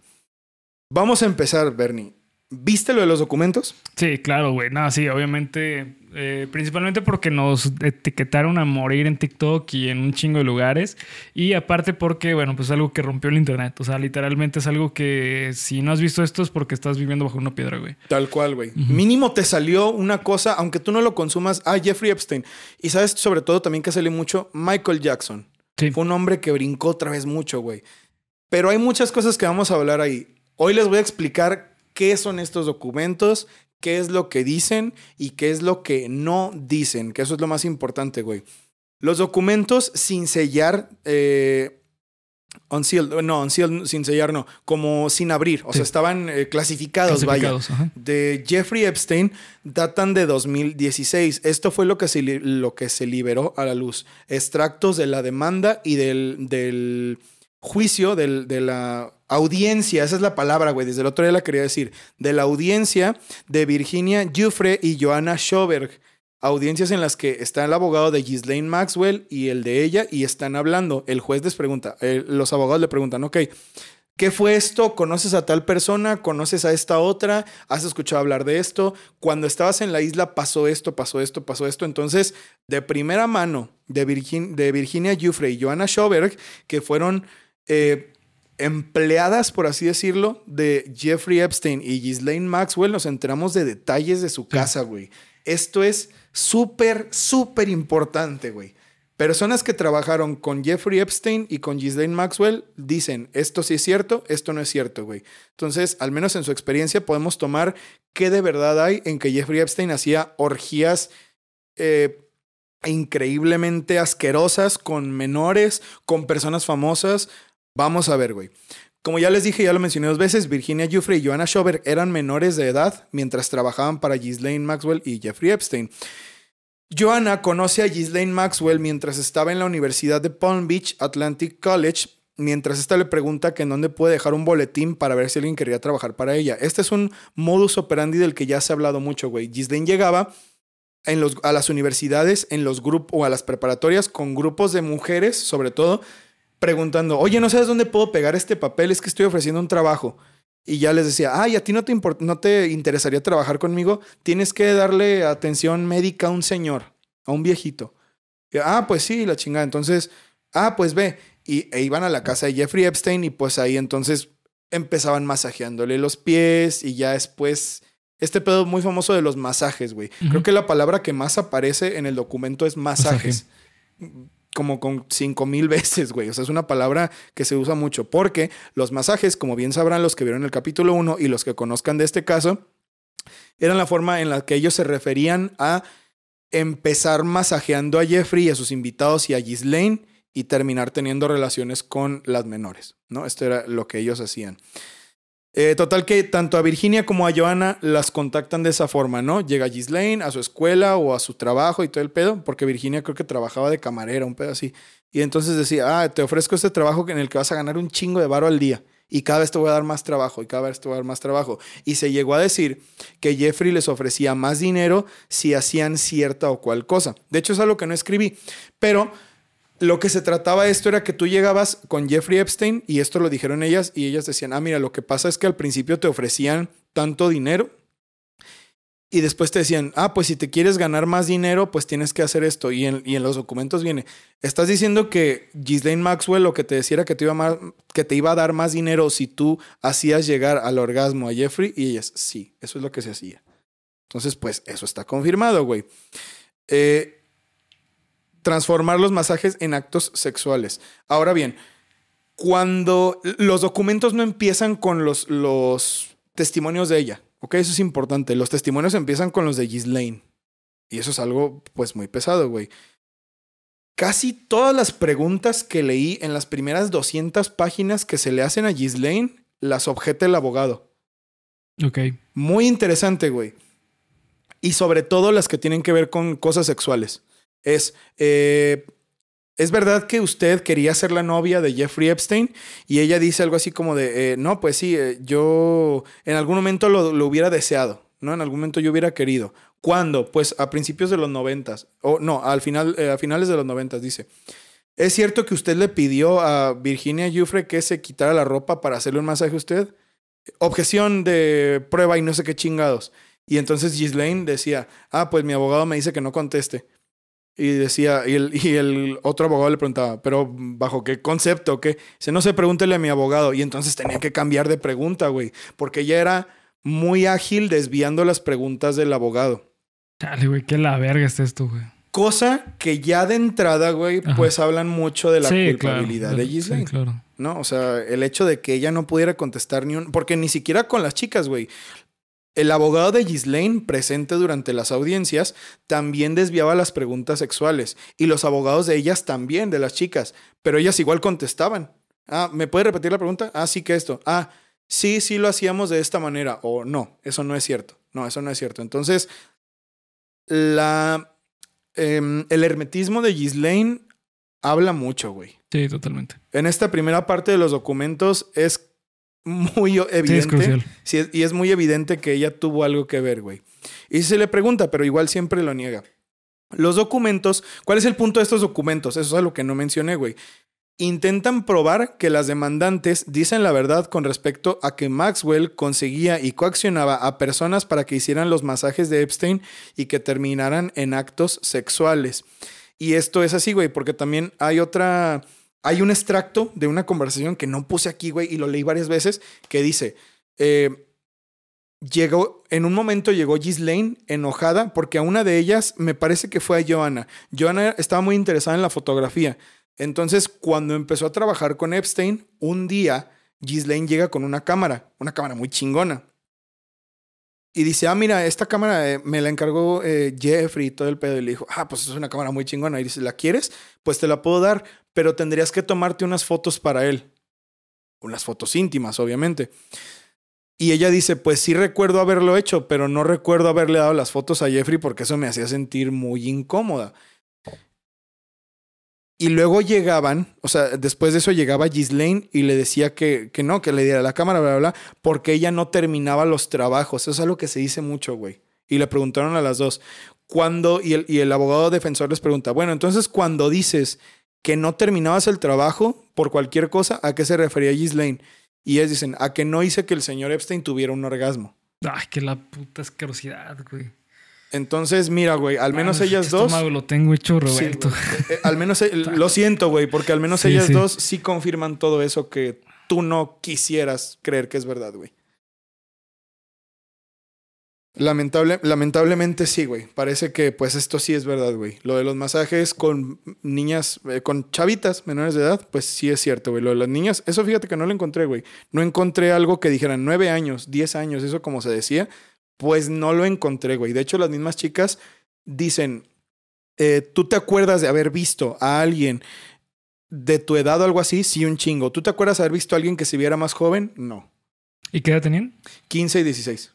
Vamos a empezar, Bernie. ¿Viste lo de los documentos?
Sí, claro, güey. No, sí, obviamente. Eh, principalmente porque nos etiquetaron a morir en TikTok y en un chingo de lugares. Y aparte porque, bueno, pues es algo que rompió el internet. O sea, literalmente es algo que si no has visto esto es porque estás viviendo bajo una piedra, güey.
Tal cual, güey. Mínimo te salió una cosa, aunque tú no lo consumas, ah, Jeffrey Epstein. Y sabes sobre todo también que salió mucho Michael Jackson.
Sí.
Fue un hombre que brincó otra vez mucho, güey. Pero hay muchas cosas que vamos a hablar ahí. Hoy les voy a explicar qué son estos documentos, qué es lo que dicen y qué es lo que no dicen, que eso es lo más importante, güey. Los documentos sin sellar, eh, unsealed, no, unsealed sin sellar, no, como sin abrir, o
Sí.
sea, estaban eh, clasificados, vaya
Clasificados, ajá.
de Jeffrey Epstein datan de 2016. Esto fue lo que se, lo que se liberó a la luz. Extractos de la demanda y del, del juicio, de la audiencia, esa es la palabra, güey, desde el otro día la quería decir, de la audiencia de Virginia Giuffre y Joanna Schoberg. Audiencias en las que está el abogado de Ghislaine Maxwell y el de ella y están hablando. El juez les pregunta, eh, los abogados le preguntan, ok, ¿Qué fue esto? ¿Conoces a tal persona? ¿Conoces a esta otra? ¿Has escuchado hablar de esto? Cuando estabas en la isla pasó esto, pasó esto, pasó esto. Entonces, de primera mano de, de Virginia Giuffre y Joanna Schoberg, que fueron eh, empleadas, por así decirlo, de Jeffrey Epstein y Ghislaine Maxwell, nos enteramos de detalles de su casa, güey. Esto es súper, súper importante, güey. Personas que trabajaron con Jeffrey Epstein y con Ghislaine Maxwell dicen, esto sí es cierto, esto no es cierto, güey. Entonces, al menos en su experiencia, podemos tomar qué de verdad hay en que Jeffrey Epstein hacía orgías eh, increíblemente asquerosas con menores, con personas famosas. Vamos a ver, güey. Como ya les dije, ya lo mencioné dos veces, Virginia Giuffre y Joanna Schoberg eran menores de edad mientras trabajaban para Ghislaine Maxwell y Jeffrey Epstein. Joanna conoce a Ghislaine Maxwell mientras estaba en la Universidad de Palm Beach Atlantic College, mientras esta le pregunta que en dónde puede dejar un boletín para ver si alguien quería trabajar para ella. Este es un modus operandi del que ya se ha hablado mucho, güey. Ghislaine llegaba a las universidades, en los grupos o a las preparatorias con grupos de mujeres, sobre todo, preguntando, oye, ¿no sabes dónde puedo pegar este papel? Es que estoy ofreciendo un trabajo. Y ya les decía, ay, ¿a ti no te, no te interesaría trabajar conmigo? Tienes que darle atención médica a un señor, a un viejito. Y, ah, pues sí, la chingada. Entonces, ah, pues ve. Y e iban a la casa de Jeffrey Epstein y pues ahí entonces empezaban masajeándole los pies y ya después... Este pedo muy famoso de los masajes, güey. Creo que la palabra que más aparece en el documento es masajes. Como con cinco mil veces, güey. O sea, es una palabra que se usa mucho. Porque los masajes, como bien sabrán los que vieron el capítulo 1 y los que conozcan de este caso, eran la forma en la que ellos se referían a empezar masajeando a Jeffrey y a sus invitados y a Ghislaine y terminar teniendo relaciones con las menores, ¿no? Esto era lo que ellos hacían. Eh, total que tanto a Virginia como a Joanna las contactan de esa forma, ¿no? Llega Ghislaine a su escuela o a su trabajo y todo el pedo, porque Virginia creo que trabajaba de camarera, un pedo así. Y entonces decía, ah, te ofrezco este trabajo en el que vas a ganar un chingo de varo al día. Y cada vez te voy a dar más trabajo, y cada vez te voy a dar más trabajo. Y se llegó a decir que Jeffrey les ofrecía más dinero si hacían cierta o cual cosa. De hecho, es algo que no escribí. Pero lo que se trataba esto era que tú llegabas con Jeffrey Epstein y esto lo dijeron ellas y ellas decían, ah, mira, lo que pasa es que al principio te ofrecían tanto dinero y después te decían, ah, pues si te quieres ganar más dinero, pues tienes que hacer esto. Y en, y en los documentos viene, estás diciendo que Ghislaine Maxwell lo que te decía era que te, iba más- que te iba a dar más dinero si tú hacías llegar al orgasmo a Jeffrey y ellas, sí, eso es lo que se hacía. Entonces, pues eso está confirmado, güey. Eh, transformar los masajes en actos sexuales. Ahora bien, cuando los documentos no empiezan con los, los testimonios de ella, ¿ok? Eso es importante. Los testimonios empiezan con los de Ghislaine. Y eso es algo, pues, muy pesado, güey. Casi todas las preguntas que leí en las primeras 200 páginas que se le hacen a Ghislaine las objeta el abogado.
Ok.
Muy interesante, güey. Y sobre todo las que tienen que ver con cosas sexuales. Es, eh, es verdad que usted quería ser la novia de Jeffrey Epstein y ella dice algo así como de, eh, no, pues sí, eh, yo en algún momento lo, lo hubiera deseado, ¿no? En algún momento yo hubiera querido. ¿Cuándo? Pues a principios de los noventas. O no, al final, a finales de los noventas, dice. ¿Es cierto que usted le pidió a Virginia Giuffre que se quitara la ropa para hacerle un masaje a usted? objeción de prueba y no sé qué chingados. Y entonces Ghislaine decía, ah, pues mi abogado me dice que no conteste. Y decía, y el, y el otro abogado le preguntaba, pero ¿bajo qué concepto? ¿Qué? Dice, no sé, pregúntele a mi abogado. Y entonces tenía que cambiar de pregunta, güey. Porque ella era muy ágil desviando las preguntas del abogado.
Chale, güey, qué la verga es esto, güey.
Cosa que ya de entrada, güey,
Ajá.
pues hablan mucho de la
Sí,
culpabilidad
claro.
de Ghislaine.
Sí, claro.
¿no? O sea, el hecho de que ella no pudiera contestar ni un... Porque ni siquiera con las chicas, güey. El abogado de Ghislaine, presente durante las audiencias, también desviaba las preguntas sexuales. Y los abogados de ellas también, de las chicas. Pero ellas igual contestaban. Ah, ¿me puede repetir la pregunta? Ah, sí que esto. Ah, sí, sí lo hacíamos de esta manera. O no, eso no es cierto. No, eso no es cierto. Entonces, la... em, el hermetismo de Ghislaine habla mucho, güey.
Sí, totalmente.
En esta primera parte de los documentos es muy
Sí, es
evidente.
crucial.
sí, es- y es muy evidente que ella tuvo algo que ver, güey. Y se le pregunta, pero igual siempre lo niega. Los documentos, ¿cuál es el punto de estos documentos? Eso es algo que no mencioné, güey. Intentan probar que las demandantes dicen la verdad con respecto a que Maxwell conseguía y coaccionaba a personas para que hicieran los masajes de Epstein y que terminaran en actos sexuales. Y esto es así, güey, porque también hay otra. Hay un extracto de una conversación que no puse aquí, güey, y lo leí varias veces, que dice. eh, llegó, en un momento llegó Ghislaine enojada porque a una de ellas me parece que fue a Joanna. Joanna estaba muy interesada en la fotografía. Entonces, cuando empezó a trabajar con Epstein, un día Ghislaine llega con una cámara, una cámara muy chingona. Y dice, ah, mira, esta cámara eh, me la encargó eh, Jeffrey y todo el pedo. Y le dijo, ah, pues es una cámara muy chingona. Y dice, ¿la quieres? Pues te la puedo dar, pero tendrías que tomarte unas fotos para él. Unas fotos íntimas, obviamente. Y ella dice, pues sí recuerdo haberlo hecho, pero no recuerdo haberle dado las fotos a Jeffrey porque eso me hacía sentir muy incómoda. Y luego llegaban, o sea, después de eso llegaba Ghislaine y le decía que, que no, que le diera la cámara, bla, bla, bla, porque ella no terminaba los trabajos. Eso es algo que se dice mucho, güey. Y le preguntaron a las dos, ¿cuándo? Y el, y el abogado defensor les pregunta, bueno, entonces cuando dices que no terminabas el trabajo por cualquier cosa, ¿a qué se refería Ghislaine? Y ellos dicen, a que no hice que el señor Epstein tuviera un orgasmo.
Ay, qué la puta asquerosidad, güey.
Entonces, mira, güey, al menos ellas
este
dos...
lo tengo hecho
Sí, güey. Eh, al menos lo <laughs> siento, güey, porque al menos
Sí,
ellas
sí.
dos sí confirman todo eso que tú no quisieras creer que es verdad, güey. Lamentable, lamentablemente sí, güey. Parece que pues esto sí es verdad, güey. Lo de los masajes con niñas, eh, con chavitas menores de edad, pues sí es cierto, güey. Lo de las niñas, eso fíjate que no lo encontré, güey. No encontré algo que dijeran nueve años, diez años, eso como se decía. Pues no lo encontré, güey. De hecho, las mismas chicas dicen, eh, ¿tú te acuerdas de haber visto a alguien de tu edad o algo así? Sí, un chingo. ¿Tú te acuerdas de haber visto a alguien que se viera más joven? No.
¿Y qué edad tenían?
15 y 16.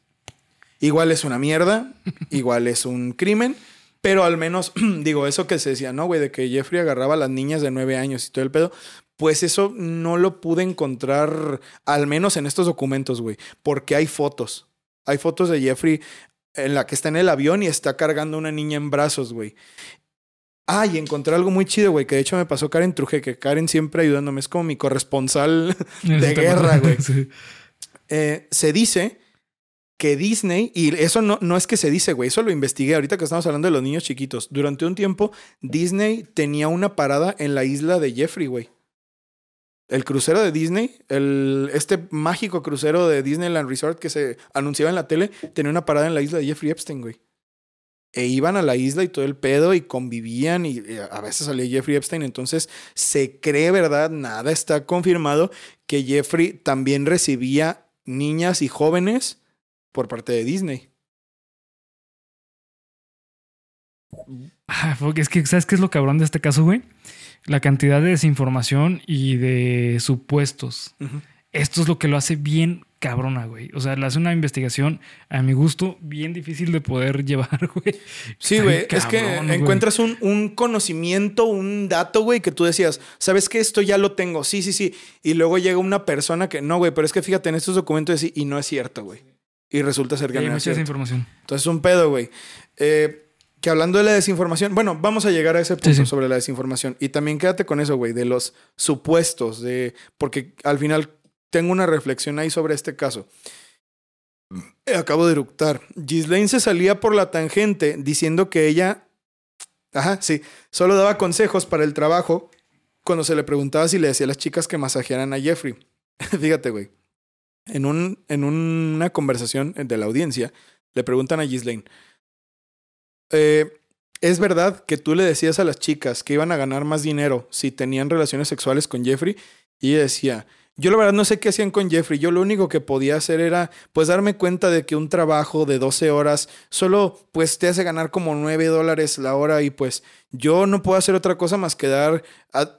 Igual es una mierda, <laughs> igual es un crimen, pero al menos, <clears throat> digo, eso que se decía, ¿no, güey? De que Jeffrey agarraba a las niñas de 9 años y todo el pedo, pues eso no lo pude encontrar, al menos en estos documentos, güey, porque hay fotos. Hay fotos de Jeffrey en la que está en el avión y está cargando a una niña en brazos, güey. Ah, y encontré algo muy chido, güey, que de hecho me pasó Karen Truje, que Karen siempre ayudándome, es como mi corresponsal <laughs> de guerra, güey. <laughs>
Sí.
eh, se dice que Disney, y eso no, no es que se dice, güey, eso lo investigué ahorita que estamos hablando de los niños chiquitos. Durante un tiempo, Disney tenía una parada en la isla de Jeffrey, güey. El crucero de Disney, el, este mágico crucero de Disneyland Resort que se anunciaba en la tele, tenía una parada en la isla de Jeffrey Epstein, güey. E iban a la isla y todo el pedo y convivían y eh, a veces salía Jeffrey Epstein. Entonces se cree, ¿verdad? Nada está confirmado que Jeffrey también recibía niñas y jóvenes por parte de Disney.
Ah, porque es que, ¿sabes qué es lo cabrón de este caso, güey? La cantidad de desinformación y de supuestos. Esto es lo que lo hace bien cabrona, güey. O sea, le hace una investigación, a mi gusto, bien difícil de poder <laughs> llevar, güey.
Sí, güey. Es que
güey.
encuentras un, un conocimiento, un dato, güey, que tú decías, ¿sabes qué? Esto ya lo tengo. Sí, sí, sí. Y luego llega una persona que, no, güey, pero es que fíjate en estos documentos y, y no es cierto, güey. Y resulta ser que
Hay
no es
mucha
cierto.
desinformación.
Entonces, un pedo, güey. Eh, que hablando de la desinformación, bueno, vamos a llegar a ese punto
sí.
sobre la desinformación. Y también quédate con eso, güey, de los supuestos, de. Porque al final tengo una reflexión ahí sobre este caso. Acabo de eructar. Ghislaine se salía por la tangente diciendo que ella, ajá, sí, solo daba consejos para el trabajo cuando se le preguntaba si le decía a las chicas que masajearan a Jeffrey. <laughs> Fíjate, güey. En, un, en una conversación de la audiencia, le preguntan a Ghislaine, eh, ¿es verdad que tú le decías a las chicas que iban a ganar más dinero si tenían relaciones sexuales con Jeffrey? Y decía, yo la verdad no sé qué hacían con Jeffrey. Yo lo único que podía hacer era pues darme cuenta de que un trabajo de 12 horas solo pues te hace ganar como 9 dólares la hora y pues yo no puedo hacer otra cosa más que dar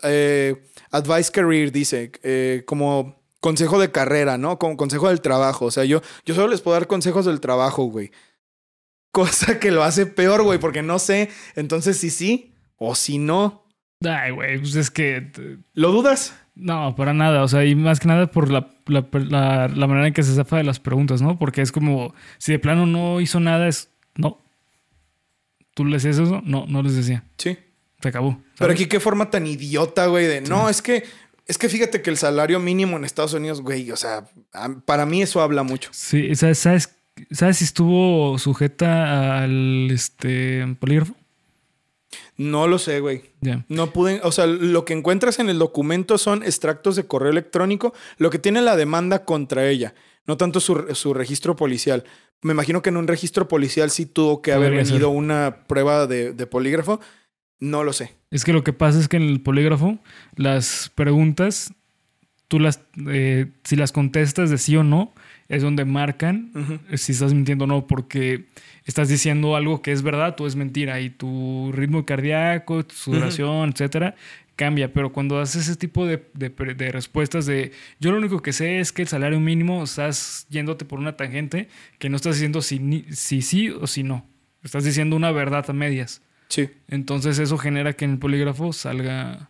eh, advice career, dice, eh, como consejo de carrera, ¿no? Como consejo del trabajo. O sea, yo, yo solo les puedo dar consejos del trabajo, güey. Cosa que lo hace peor, güey, porque no sé entonces si sí o si no.
Ay, güey, pues es que...
¿Lo dudas?
No, para nada. O sea, y más que nada por la, la, la, manera en que se zafa de las preguntas, ¿no? Porque es como, si de plano no hizo nada, es no. ¿Tú les decías eso? No, no les decía.
Sí.
Se acabó.
Pero aquí qué forma tan idiota, güey, de no, es que, es que fíjate que el salario mínimo en Estados Unidos, güey, o sea, para mí eso habla mucho.
Sí, ¿sabes, sabes, ¿sabes si estuvo sujeta al este polígrafo?
No lo sé, güey. No pude, o sea, lo que encuentras en el documento son extractos de correo electrónico, lo que tiene la demanda contra ella, no tanto su, registro policial. Me imagino que en un registro policial sí tuvo que haber venido una prueba de, polígrafo. No lo sé.
Es que lo que pasa es que en el polígrafo las preguntas, tú las, eh, si las contestas de sí o no, es donde marcan si estás mintiendo o no, porque estás diciendo algo que es verdad o es mentira y tu ritmo cardíaco, tu duración, etcétera, cambia. Pero cuando haces ese tipo de, respuestas de yo lo único que sé es que el salario mínimo estás yéndote por una tangente que no estás diciendo si, si sí o si no. Estás diciendo una verdad a medias.
Sí.
Entonces eso genera que en el polígrafo salga,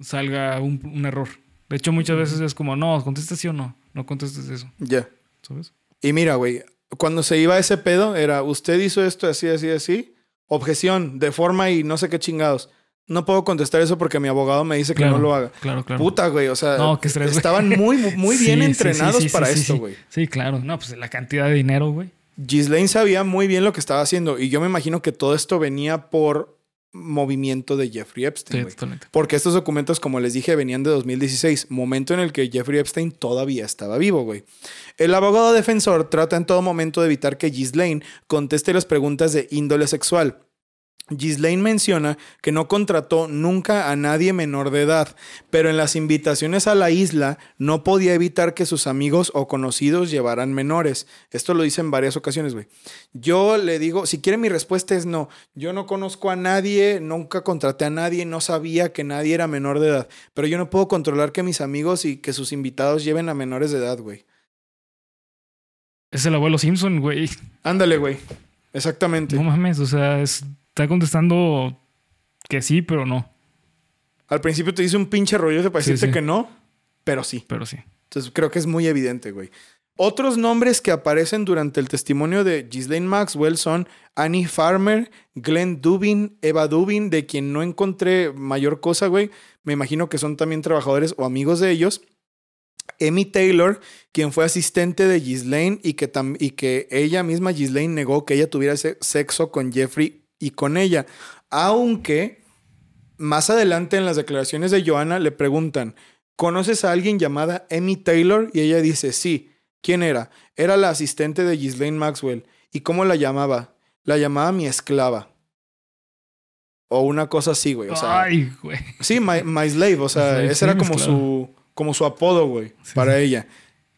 salga un, error. De hecho, muchas veces es como, no, contestas sí o no. No contestes eso.
Ya. ¿Sabes? Y mira, güey, cuando se iba ese pedo, era usted hizo esto así, así, así. Objeción, de forma y no sé qué chingados. No puedo contestar eso porque mi abogado me dice que no lo haga.
Claro, claro.
Puta, güey. O sea,
no, estrés,
estaban muy, <laughs> muy bien entrenados para esto, güey.
Sí, claro. No, pues la cantidad de dinero, güey.
Ghislaine sabía muy bien lo que estaba haciendo y yo me imagino que todo esto venía por movimiento de Jeffrey Epstein. Porque estos documentos, como les dije, venían de 2016, momento en el que Jeffrey Epstein todavía estaba vivo, güey. El abogado defensor trata en todo momento de evitar que Ghislaine conteste las preguntas de índole sexual. Ghislaine menciona que no contrató nunca a nadie menor de edad, pero en las invitaciones a la isla no podía evitar que sus amigos o conocidos llevaran menores. Esto lo dice en varias ocasiones, güey. Yo le digo, si quiere mi respuesta es no. Yo no conozco a nadie, nunca contraté a nadie, no sabía que nadie era menor de edad, pero yo no puedo controlar que mis amigos y que sus invitados lleven a menores de edad, güey.
Es el abuelo Simpson, güey.
Ándale, güey. Exactamente.
No mames, o sea, es está contestando que sí, pero no.
Al principio te dice un pinche rollo para decirte que no, pero sí.
Pero sí.
Entonces creo que es muy evidente, güey. Otros nombres que aparecen durante el testimonio de Ghislaine Maxwell son Annie Farmer, Glenn Dubin, Eva Dubin, de quien no encontré mayor cosa, güey. Me imagino que son también trabajadores o amigos de ellos. Emmy Taylor, quien fue asistente de Ghislaine y que, y que ella misma, Ghislaine, negó que ella tuviera sexo con Jeffrey y con ella. Aunque más adelante en las declaraciones de Joanna le preguntan, ¿conoces a alguien llamada Emmy Taylor? Y ella dice, sí. ¿Quién era? Era la asistente de Ghislaine Maxwell. ¿Y cómo la llamaba? La llamaba mi esclava. O una cosa así, güey. O sea,
Ay, güey.
Sí, my, slave. O sea, <laughs> ese era como su, como su apodo, güey, para ella.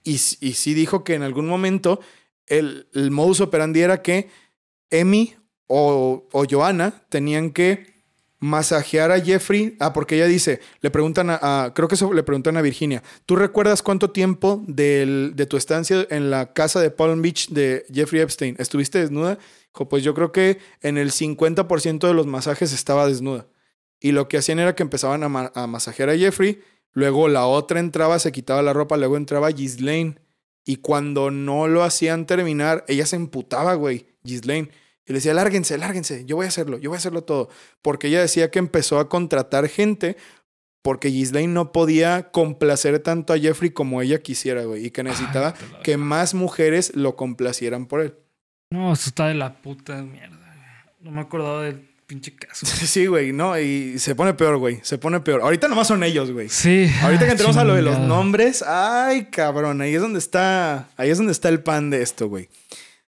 Y, y, sí dijo que en algún momento el, el modus operandi era que Emmy o, o tenían que masajear a Jeffrey. Ah, porque ella dice, le preguntan a, creo que eso le preguntan a Virginia, ¿tú recuerdas cuánto tiempo de tu estancia en la casa de Palm Beach de Jeffrey Epstein estuviste desnuda? Dijo, pues yo creo que en el 50% de los masajes estaba desnuda. Y lo que hacían era que empezaban a, a, masajear a Jeffrey, luego la otra entraba, se quitaba la ropa, luego entraba Ghislaine. Y cuando no lo hacían terminar, ella se emputaba, güey, Ghislaine y le decía, lárguense, lárguense, yo voy a hacerlo, yo voy a hacerlo todo. Porque ella decía que empezó a contratar gente porque Ghislaine no podía complacer tanto a Jeffrey como ella quisiera, güey, y que necesitaba
Ay,
que más mujeres lo complacieran por él.
No, eso está de la puta mierda. güey. No me acordaba del pinche caso. <laughs>
Sí, güey, no, y se pone peor, güey, se pone peor. Ahorita nomás son ellos, güey.
Sí.
Ahorita que entremos a lo de los nombres, ay, cabrón, ahí es donde está, ahí es donde está el pan de esto, güey.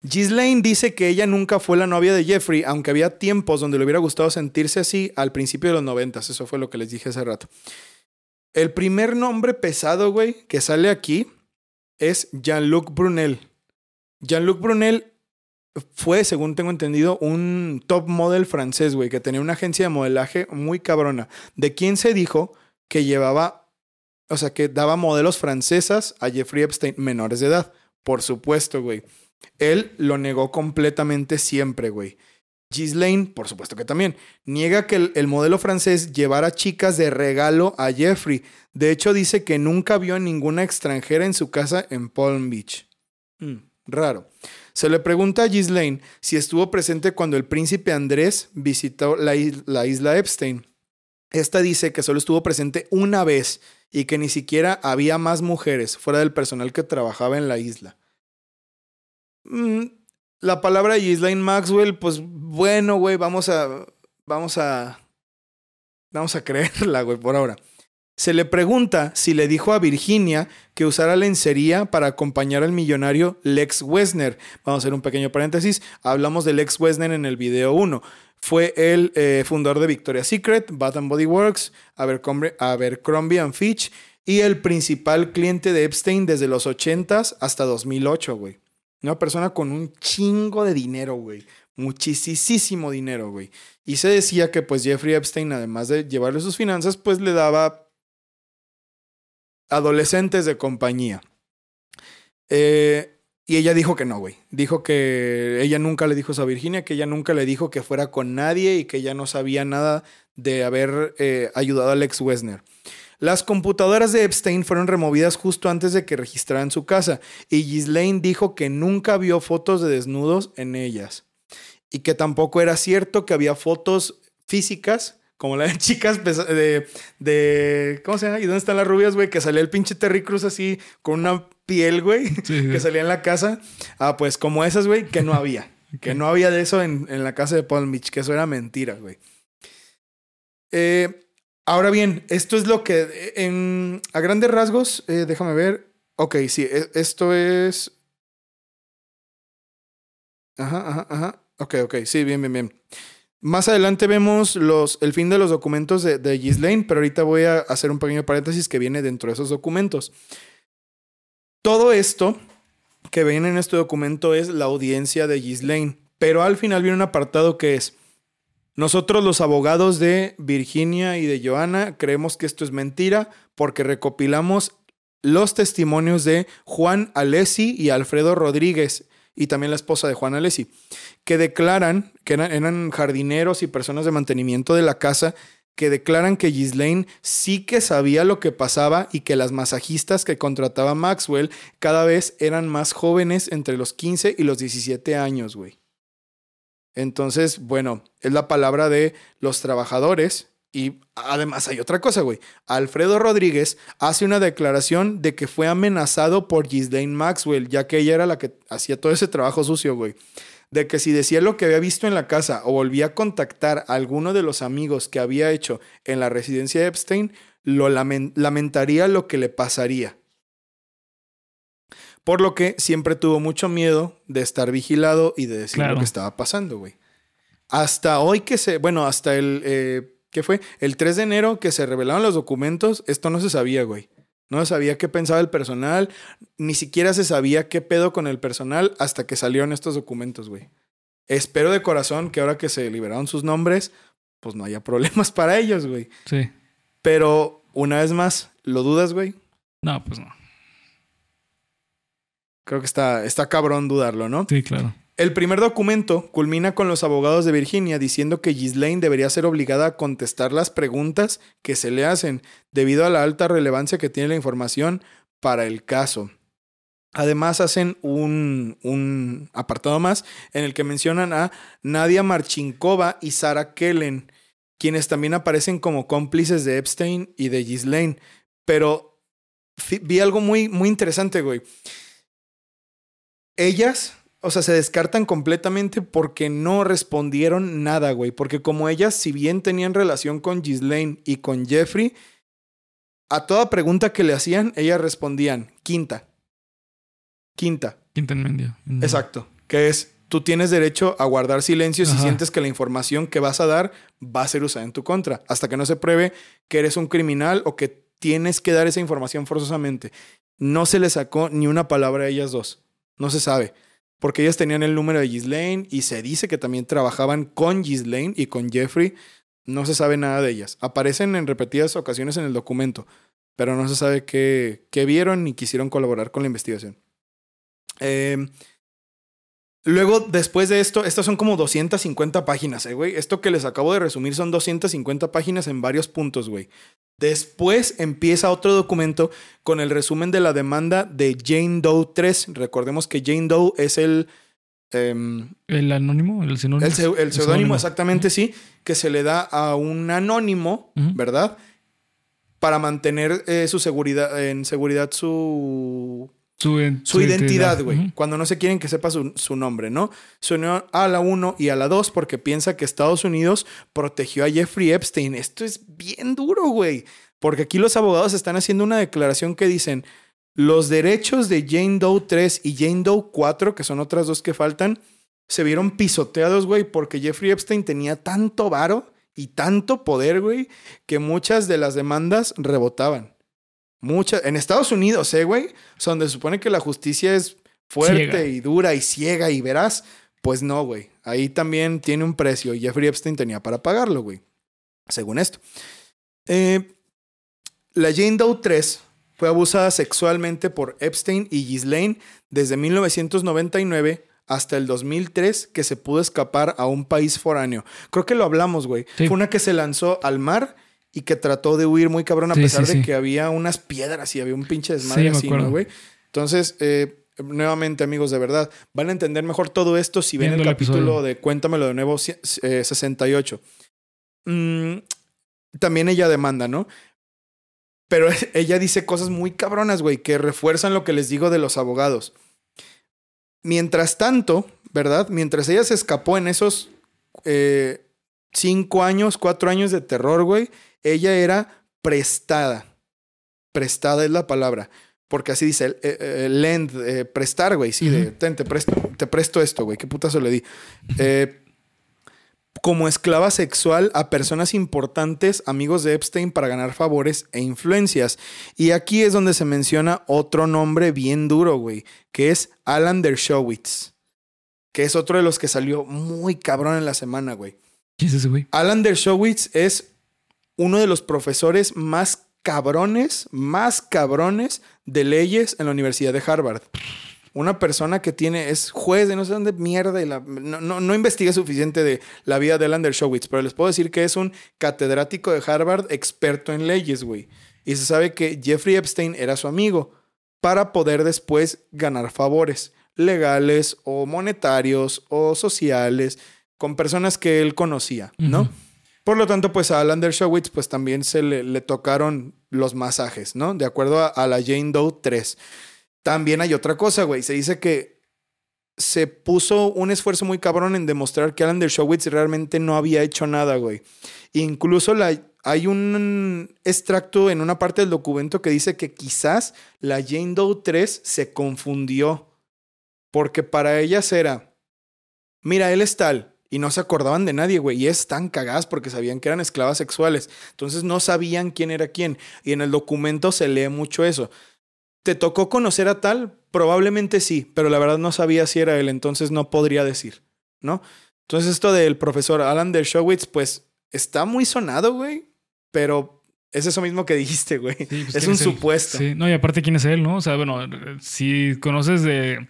Ghislaine dice que ella nunca fue la novia de Jeffrey, aunque había tiempos donde le hubiera gustado sentirse así al principio de los noventas. Eso fue lo que les dije hace rato. El primer nombre pesado, güey, que sale aquí es Jean-Luc Brunel. Jean-Luc Brunel fue, según tengo entendido, un top model francés, güey, que tenía una agencia de modelaje muy cabrona, de quien se dijo que llevaba, o sea, que daba modelos francesas a Jeffrey Epstein menores de edad. Por supuesto, güey. Él lo negó completamente siempre, güey. Ghislaine, por supuesto que también, niega que el, el modelo francés llevara chicas de regalo a Jeffrey. De hecho, dice que nunca vio a ninguna extranjera en su casa en Palm Beach. Mm, raro. Se le pregunta a Ghislaine si estuvo presente cuando el príncipe Andrés visitó la, la isla Epstein. Esta dice que solo estuvo presente una vez y que ni siquiera había más mujeres fuera del personal que trabajaba en la isla. Mm, la palabra Ghislaine Maxwell, pues bueno, güey, vamos a. Vamos a. Vamos a <laughs> creerla, güey, por ahora. Se le pregunta si le dijo a Virginia que usara lencería para acompañar al millonario Lex Wesner. Vamos a hacer un pequeño paréntesis. Hablamos de Lex Wesner en el video 1. Fue el eh, fundador de Victoria's Secret, Bath and Body Works, Abercrombie, Abercrombie and Fitch y el principal cliente de Epstein desde los 80s hasta 2008, güey. Una persona con un chingo de dinero, güey. Muchísimo dinero, güey. Y se decía que pues Jeffrey Epstein, además de llevarle sus finanzas, pues le daba adolescentes de compañía. Eh, y ella dijo que no, güey. Dijo que ella nunca le dijo a Virginia, que ella nunca le dijo que fuera con nadie y que ella no sabía nada de haber eh, ayudado a Alex Wesner. Las computadoras de Epstein fueron removidas justo antes de que registraran su casa y Ghislaine dijo que nunca vio fotos de desnudos en ellas y que tampoco era cierto que había fotos físicas como la de <laughs> chicas de, de ¿cómo se llama? ¿Y dónde están las rubias, güey? Que salía el pinche Terry Cruz así con una piel, güey,
Sí, <laughs>
que salía en la casa. Ah, pues como esas, güey, que no había. <laughs> Que no había de eso en, en la casa de Palm Beach, que eso era mentira, güey. Eh, ahora bien, esto es lo que a grandes rasgos, eh, déjame ver. Ok, sí, e- esto es... Ajá, ajá, ajá. Ok, ok, sí, bien, bien, bien. Más adelante vemos los, el fin de los documentos de, de pero ahorita voy a hacer un pequeño paréntesis que viene dentro de esos documentos. Todo esto que ven en este documento es la audiencia de Ghislaine, pero al final viene un apartado que es, nosotros los abogados de Virginia y de Joana creemos que esto es mentira porque recopilamos los testimonios de Juan Alessi y Alfredo Rodríguez y también la esposa de Juan Alessi, que declaran que eran, eran jardineros y personas de mantenimiento de la casa que declaran que Ghislaine sí que sabía lo que pasaba y que las masajistas que contrataba Maxwell cada vez eran más jóvenes entre los 15 y los 17 años, güey. Entonces, bueno, es la palabra de los trabajadores y además hay otra cosa, güey. Alfredo Rodríguez hace una declaración de que fue amenazado por Ghislaine Maxwell, ya que ella era la que hacía todo ese trabajo sucio, güey de que si decía lo que había visto en la casa o volvía a contactar a alguno de los amigos que había hecho en la residencia de Epstein, lo lamen- lamentaría lo que le pasaría. Por lo que siempre tuvo mucho miedo de estar vigilado y de decir
Claro.
lo que estaba pasando, güey. Hasta hoy que se, bueno, hasta el, eh, ¿qué fue? El 3 de enero que se revelaron los documentos, esto no se sabía, güey. No se sabía qué pensaba el personal, ni siquiera se sabía qué pedo con el personal hasta que salieron estos documentos, güey. Espero de corazón que ahora que se liberaron sus nombres, pues no haya <laughs> problemas para ellos, güey.
Sí.
Pero una vez más, ¿lo dudas, güey?
No, pues no.
Creo que está, está cabrón dudarlo, ¿no?
Sí, claro.
El primer documento culmina con los abogados de Virginia diciendo que Ghislaine debería ser obligada a contestar las preguntas que se le hacen debido a la alta relevancia que tiene la información para el caso. Además hacen un, un apartado más en el que mencionan a Nadia Marchinkova y Sara Kellen. quienes también aparecen como cómplices de Epstein y de Ghislaine. Pero vi algo muy, muy interesante, güey. Ellas, o sea, se descartan completamente porque no respondieron nada, güey. Porque como ellas, si bien tenían relación con Ghislaine y con Jeffrey, a toda pregunta que le hacían, ellas respondían quinta. Quinta.
Quinta en medio.
Exacto. Que es, tú tienes derecho a guardar silencio si sientes que la información que vas a dar va a ser usada en tu contra, hasta que no se pruebe que eres un criminal o que tienes que dar esa información forzosamente. No se le sacó ni una palabra a ellas dos. No se sabe. Porque ellas tenían el número de Ghislaine y se dice que también trabajaban con Ghislaine y con Jeffrey. No se sabe nada de ellas. Aparecen en repetidas ocasiones en el documento, pero no se sabe qué, qué vieron ni quisieron colaborar con la investigación. Eh, luego, después de esto, estas son como 250 páginas, eh, güey. Esto que les acabo de resumir son 250 páginas en varios puntos, güey. Después empieza otro documento con el resumen de la demanda de Jane Doe 3. Recordemos que Jane Doe es el, em,
El anónimo, el sinónimo.
el, seu- el seudónimo, exactamente, sí, que se le da a un anónimo. ¿verdad? Para mantener eh, su seguridad, en seguridad su,
Su, en-
su identidad, güey. Cuando no se quieren que sepa su, su nombre, ¿no? Se unió a la 1 y a la 2 porque piensa que Estados Unidos protegió a Jeffrey Epstein. Esto es bien duro, güey. Porque aquí los abogados están haciendo una declaración que dicen, los derechos de Jane Doe 3 y Jane Doe 4, que son otras dos que faltan, se vieron pisoteados, güey, porque Jeffrey Epstein tenía tanto varo y tanto poder, güey, que muchas de las demandas rebotaban. Muchas, en Estados Unidos, ¿eh, güey? O sea, donde se supone que la justicia es fuerte
Ciega.
y dura y ciega y veraz. Pues no, güey. Ahí también tiene un precio y Jeffrey Epstein tenía para pagarlo, güey. Según esto. Eh, la Jane Doe 3 fue abusada sexualmente por Epstein y Ghislaine desde 1999 hasta el 2003 que se pudo escapar a un país foráneo. Creo que lo hablamos, güey.
Sí.
Fue una que se lanzó al mar y que trató de huir muy cabrón a
Sí,
pesar
sí,
de
sí.
que había unas piedras y había un pinche desmadre así, ¿no, güey? Entonces, eh, nuevamente, amigos, de verdad, van a entender mejor todo esto si ven el
el
capítulo
episodio.
de Cuéntamelo de nuevo ci- eh, 68. Mm, también ella demanda, ¿no? Pero <laughs> ella dice cosas muy cabronas, güey, que refuerzan lo que les digo de los abogados. Mientras tanto, ¿verdad? Mientras ella se escapó en esos eh, cinco años, cuatro años de terror, güey, ella era prestada. Prestada es la palabra. Porque así dice, eh, eh, lend, eh, prestar, güey. Sí, de,
Ujú.
ten, te presto, te presto esto, güey. ¿Qué putazo le di? Como esclava sexual a personas importantes, amigos de Epstein, para ganar favores e influencias. Y aquí es donde se menciona otro nombre bien duro, güey, que es Alan Dershowitz, que es otro de los que salió muy cabrón en la semana, güey.
¿Quién es ese güey?
Alan Dershowitz es uno de los profesores más cabrones, más cabrones de leyes en la Universidad de Harvard. Una persona que tiene, es juez de no sé dónde mierda y la, no, no, no investigué suficiente de la vida de Alan Dershowitz, pero les puedo decir que es un catedrático de Harvard experto en leyes, güey. Y se sabe que Jeffrey Epstein era su amigo para poder después ganar favores legales o monetarios o sociales con personas que él conocía, ¿no? Por lo tanto, pues a Alan Dershowitz pues también se le, tocaron los masajes, ¿no? De acuerdo a, la Jane Doe 3. También hay otra cosa, güey. Se dice que se puso un esfuerzo muy cabrón en demostrar que Alan Dershowitz realmente no había hecho nada, güey. Incluso hay un extracto en una parte del documento que dice que quizás la Jane Doe 3 se confundió porque para ellas era, mira, él es tal, y no se acordaban de nadie, güey. Y es tan cagadas porque sabían que eran esclavas sexuales. Entonces no sabían quién era quién. Y en el documento se lee mucho eso. ¿Te tocó conocer a tal? Probablemente sí, pero la verdad no sabía si era él, entonces no podría decir, ¿no? Entonces esto del profesor Alan Dershowitz, pues está muy sonado, güey, pero es eso mismo que dijiste, güey.
Sí, pues,
es
¿quién
un supuesto.
Sí, no, y aparte, ¿quién es él, no? O sea, bueno, si conoces de,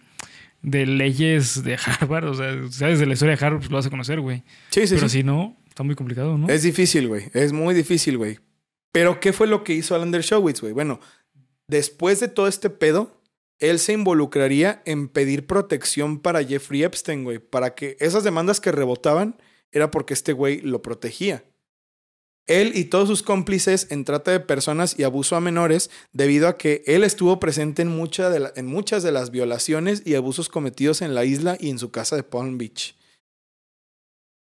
de leyes de Harvard, o sea, sabes de la historia de Harvard, pues lo vas a conocer, güey.
Sí, sí,
Pero
sí.
si no, está muy complicado, ¿no?
Es difícil, güey. Es muy difícil, güey. Pero, ¿qué fue lo que hizo Alan Dershowitz, güey? Bueno, después de todo este pedo, él se involucraría en pedir protección para Jeffrey Epstein, güey. Para que esas demandas que rebotaban era porque este güey lo protegía. Él y todos sus cómplices en trata de personas y abuso a menores, debido a que él estuvo presente en, mucha de la- en muchas de las violaciones y abusos cometidos en la isla y en su casa de Palm Beach.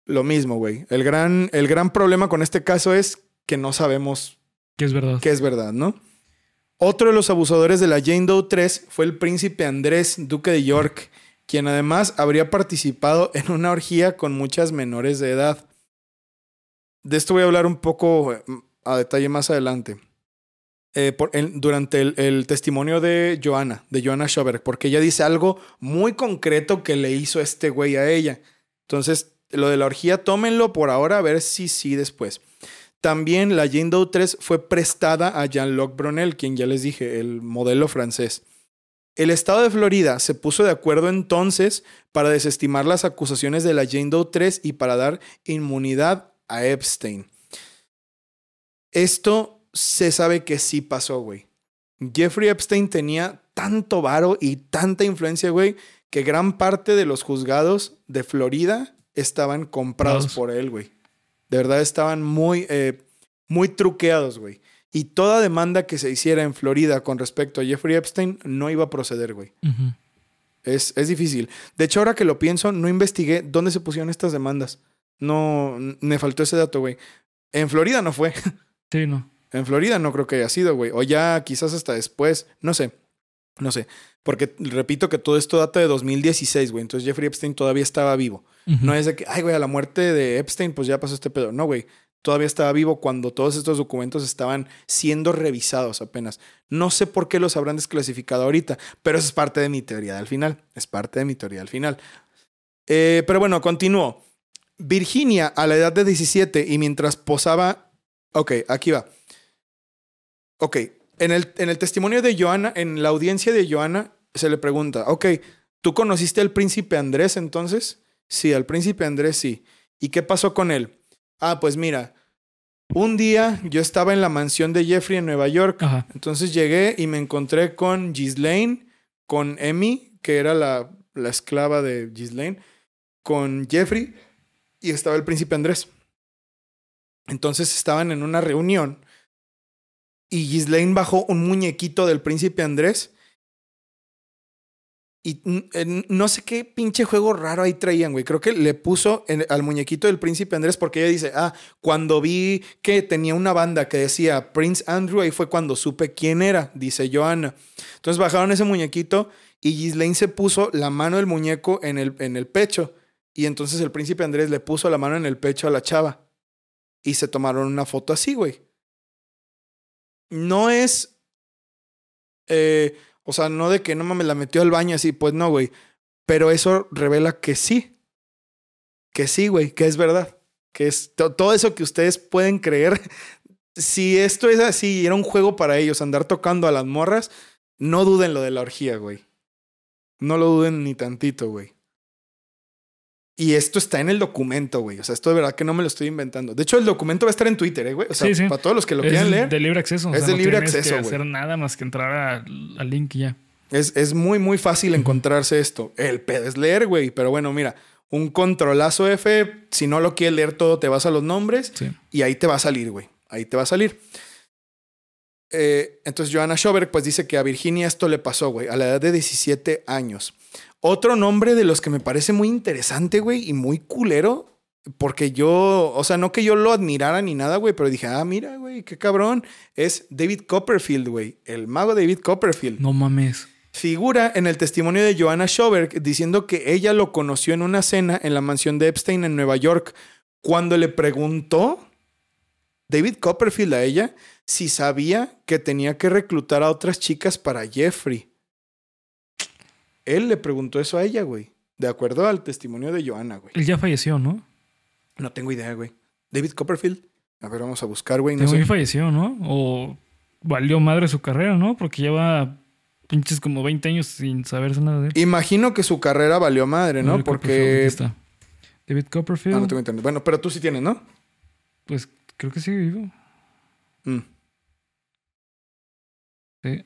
Lo mismo, güey. El gran, el gran problema con este caso es que no sabemos
Que es verdad.
que es verdad, ¿no? Otro de los abusadores de la Jane Doe 3 fue el príncipe Andrés, duque de York, quien además habría participado en una orgía con muchas menores de edad. De esto voy a hablar un poco eh, a detalle más adelante. Eh, por- durante el, el testimonio de Joanna, de Joanna Schoberg, porque ella dice algo muy concreto que le hizo este güey a ella. Entonces, lo de la orgía, tómenlo por ahora, a ver si sí después. También la Jane Doe 3 fue prestada a Jean-Luc Brunel, quien ya les dije, el modelo francés. El estado de Florida se puso de acuerdo entonces para desestimar las acusaciones de la Jane Doe 3 y para dar inmunidad a Epstein. Esto se sabe que sí pasó, güey. Jeffrey Epstein tenía tanto varo y tanta influencia, güey, que gran parte de los juzgados de Florida estaban comprados por él, güey. De verdad estaban muy, eh, muy truqueados, güey. Y toda demanda que se hiciera en Florida con respecto a Jeffrey Epstein no iba a proceder, güey. Es, es difícil. De hecho, ahora que lo pienso, no investigué dónde se pusieron estas demandas. No, me faltó ese dato, güey. En Florida no fue.
Sí, no.
En Florida no creo que haya sido, güey. O ya quizás hasta después. No sé. No sé. Porque repito que todo esto data de 2016, güey. Entonces Jeffrey Epstein todavía estaba vivo. No es de que, ay, güey, a la muerte de Epstein, pues ya pasó este pedo. No, güey. Todavía estaba vivo cuando todos estos documentos estaban siendo revisados apenas. No sé por qué los habrán desclasificado ahorita, pero eso es parte de mi teoría del final. Es parte de mi teoría del final. Eh, pero bueno, continúo. Virginia, a la edad de 17 y mientras posaba... Ok, aquí va. Ok, en el, en el testimonio de Joana, en la audiencia de Joana, se le pregunta, ok, ¿tú conociste al príncipe Andrés entonces? Sí, al príncipe Andrés sí. ¿Y qué pasó con él? Ah, pues mira, un día yo estaba en la mansión de Jeffrey en Nueva York.
Ajá.
Entonces llegué y me encontré con Ghislaine, con Emmy, que era la, la esclava de Ghislaine, con Jeffrey y estaba el príncipe Andrés. Entonces estaban en una reunión y Ghislaine bajó un muñequito del príncipe Andrés. Y eh, no sé qué pinche juego raro ahí traían, güey. Creo que le puso al muñequito del príncipe Andrés porque ella dice, ah, cuando vi que tenía una banda que decía Prince Andrew, ahí fue cuando supe quién era, dice Joanna. Entonces bajaron ese muñequito y Ghislaine se puso la mano del muñeco en el, en el pecho. Y entonces el príncipe Andrés le puso la mano en el pecho a la chava. Y se tomaron una foto así, güey. No es. eh, o sea, no de que no mames la metió al baño así, pues no, güey. Pero eso revela que sí. Que sí, güey, que es verdad. Que es to- todo eso que ustedes pueden creer. <laughs> Si esto es así era un juego para ellos, andar tocando a las morras, no duden lo de la orgía, güey. No lo duden ni tantito, güey. Y esto está en el documento, güey. O sea, esto de verdad que no me lo estoy inventando. De hecho, el documento va a estar en Twitter, ¿eh, güey. O sea,
Sí, sí.
para todos los que lo
es
quieran leer.
de libre acceso. o
Es
sea,
de
no
libre acceso,
que
güey.
hacer nada más que entrar al, link y ya.
Es, es muy, muy fácil encontrarse esto. El pedo es leer, güey. Pero bueno, mira, un controlazo F, si no lo quieres leer todo, te vas a los nombres
Sí.
y ahí te va a salir, güey. Ahí te va a salir. Eh, entonces, Joanna Schoberg, pues dice que a Virginia esto le pasó, güey, a la edad de 17 años. Otro nombre de los que me parece muy interesante, güey, y muy culero, porque yo, o sea, no que yo lo admirara ni nada, güey, pero dije, ah, mira, güey, qué cabrón, es David Copperfield, güey, el mago David Copperfield.
No mames.
Figura en el testimonio de Joanna Schoberg diciendo que ella lo conoció en una cena en la mansión de Epstein en Nueva York cuando le preguntó David Copperfield a ella si sabía que tenía que reclutar a otras chicas para Jeffrey. Él le preguntó eso a ella, güey. De acuerdo al testimonio de Joanna, güey.
Él ya falleció, ¿no?
No tengo idea, güey. David Copperfield. A ver, vamos a buscar, güey. No sé.
falleció, ¿no? O valió madre su carrera, ¿no? Porque lleva pinches como 20 años sin saberse nada de él.
Imagino que su carrera valió madre, ¿no?
David Copperfield,
Porque...
está. David Copperfield,
Ah, no tengo internet. Bueno, pero tú sí tienes, ¿no?
pues creo que sigue vivo.
Mm.
Sí.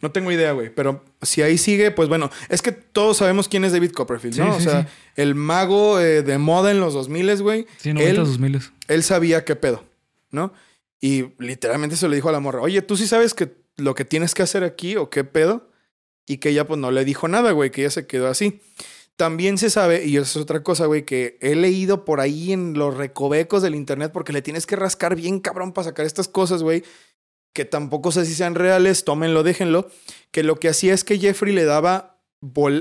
No tengo idea, güey. Pero si ahí sigue, pues bueno, es que todos sabemos quién es David Copperfield, ¿no?
Sí,
o
sí,
sea,
sí.
el mago eh, de moda en los 2000, güey.
Sí, 90
él,
2000.
él sabía qué pedo. ¿no? Y literalmente se le dijo a la morra, oye, ¿tú sí sabes que lo que tienes que hacer aquí o qué pedo? Y que ella pues no le dijo nada, güey, que ella se quedó así. También se sabe, y eso es otra cosa, güey, que he leído por ahí en los recovecos del internet porque le tienes que rascar bien cabrón para sacar estas cosas, güey, que tampoco sé si sean reales, tómenlo, déjenlo, que lo que hacía es que Jeffrey le daba,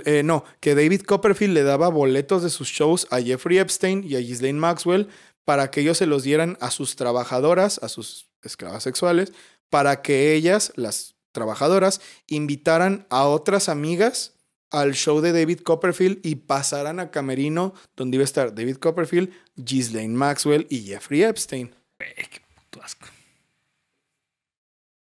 eh, no, que David Copperfield le daba boletos de sus shows a Jeffrey Epstein y a Ghislaine Maxwell para que ellos se los dieran a sus trabajadoras, a sus esclavas sexuales, para que ellas, las trabajadoras, invitaran a otras amigas al show de David Copperfield y pasaran a Camerino, donde iba a estar David Copperfield, Ghislaine Maxwell y Jeffrey Epstein.
qué puto asco.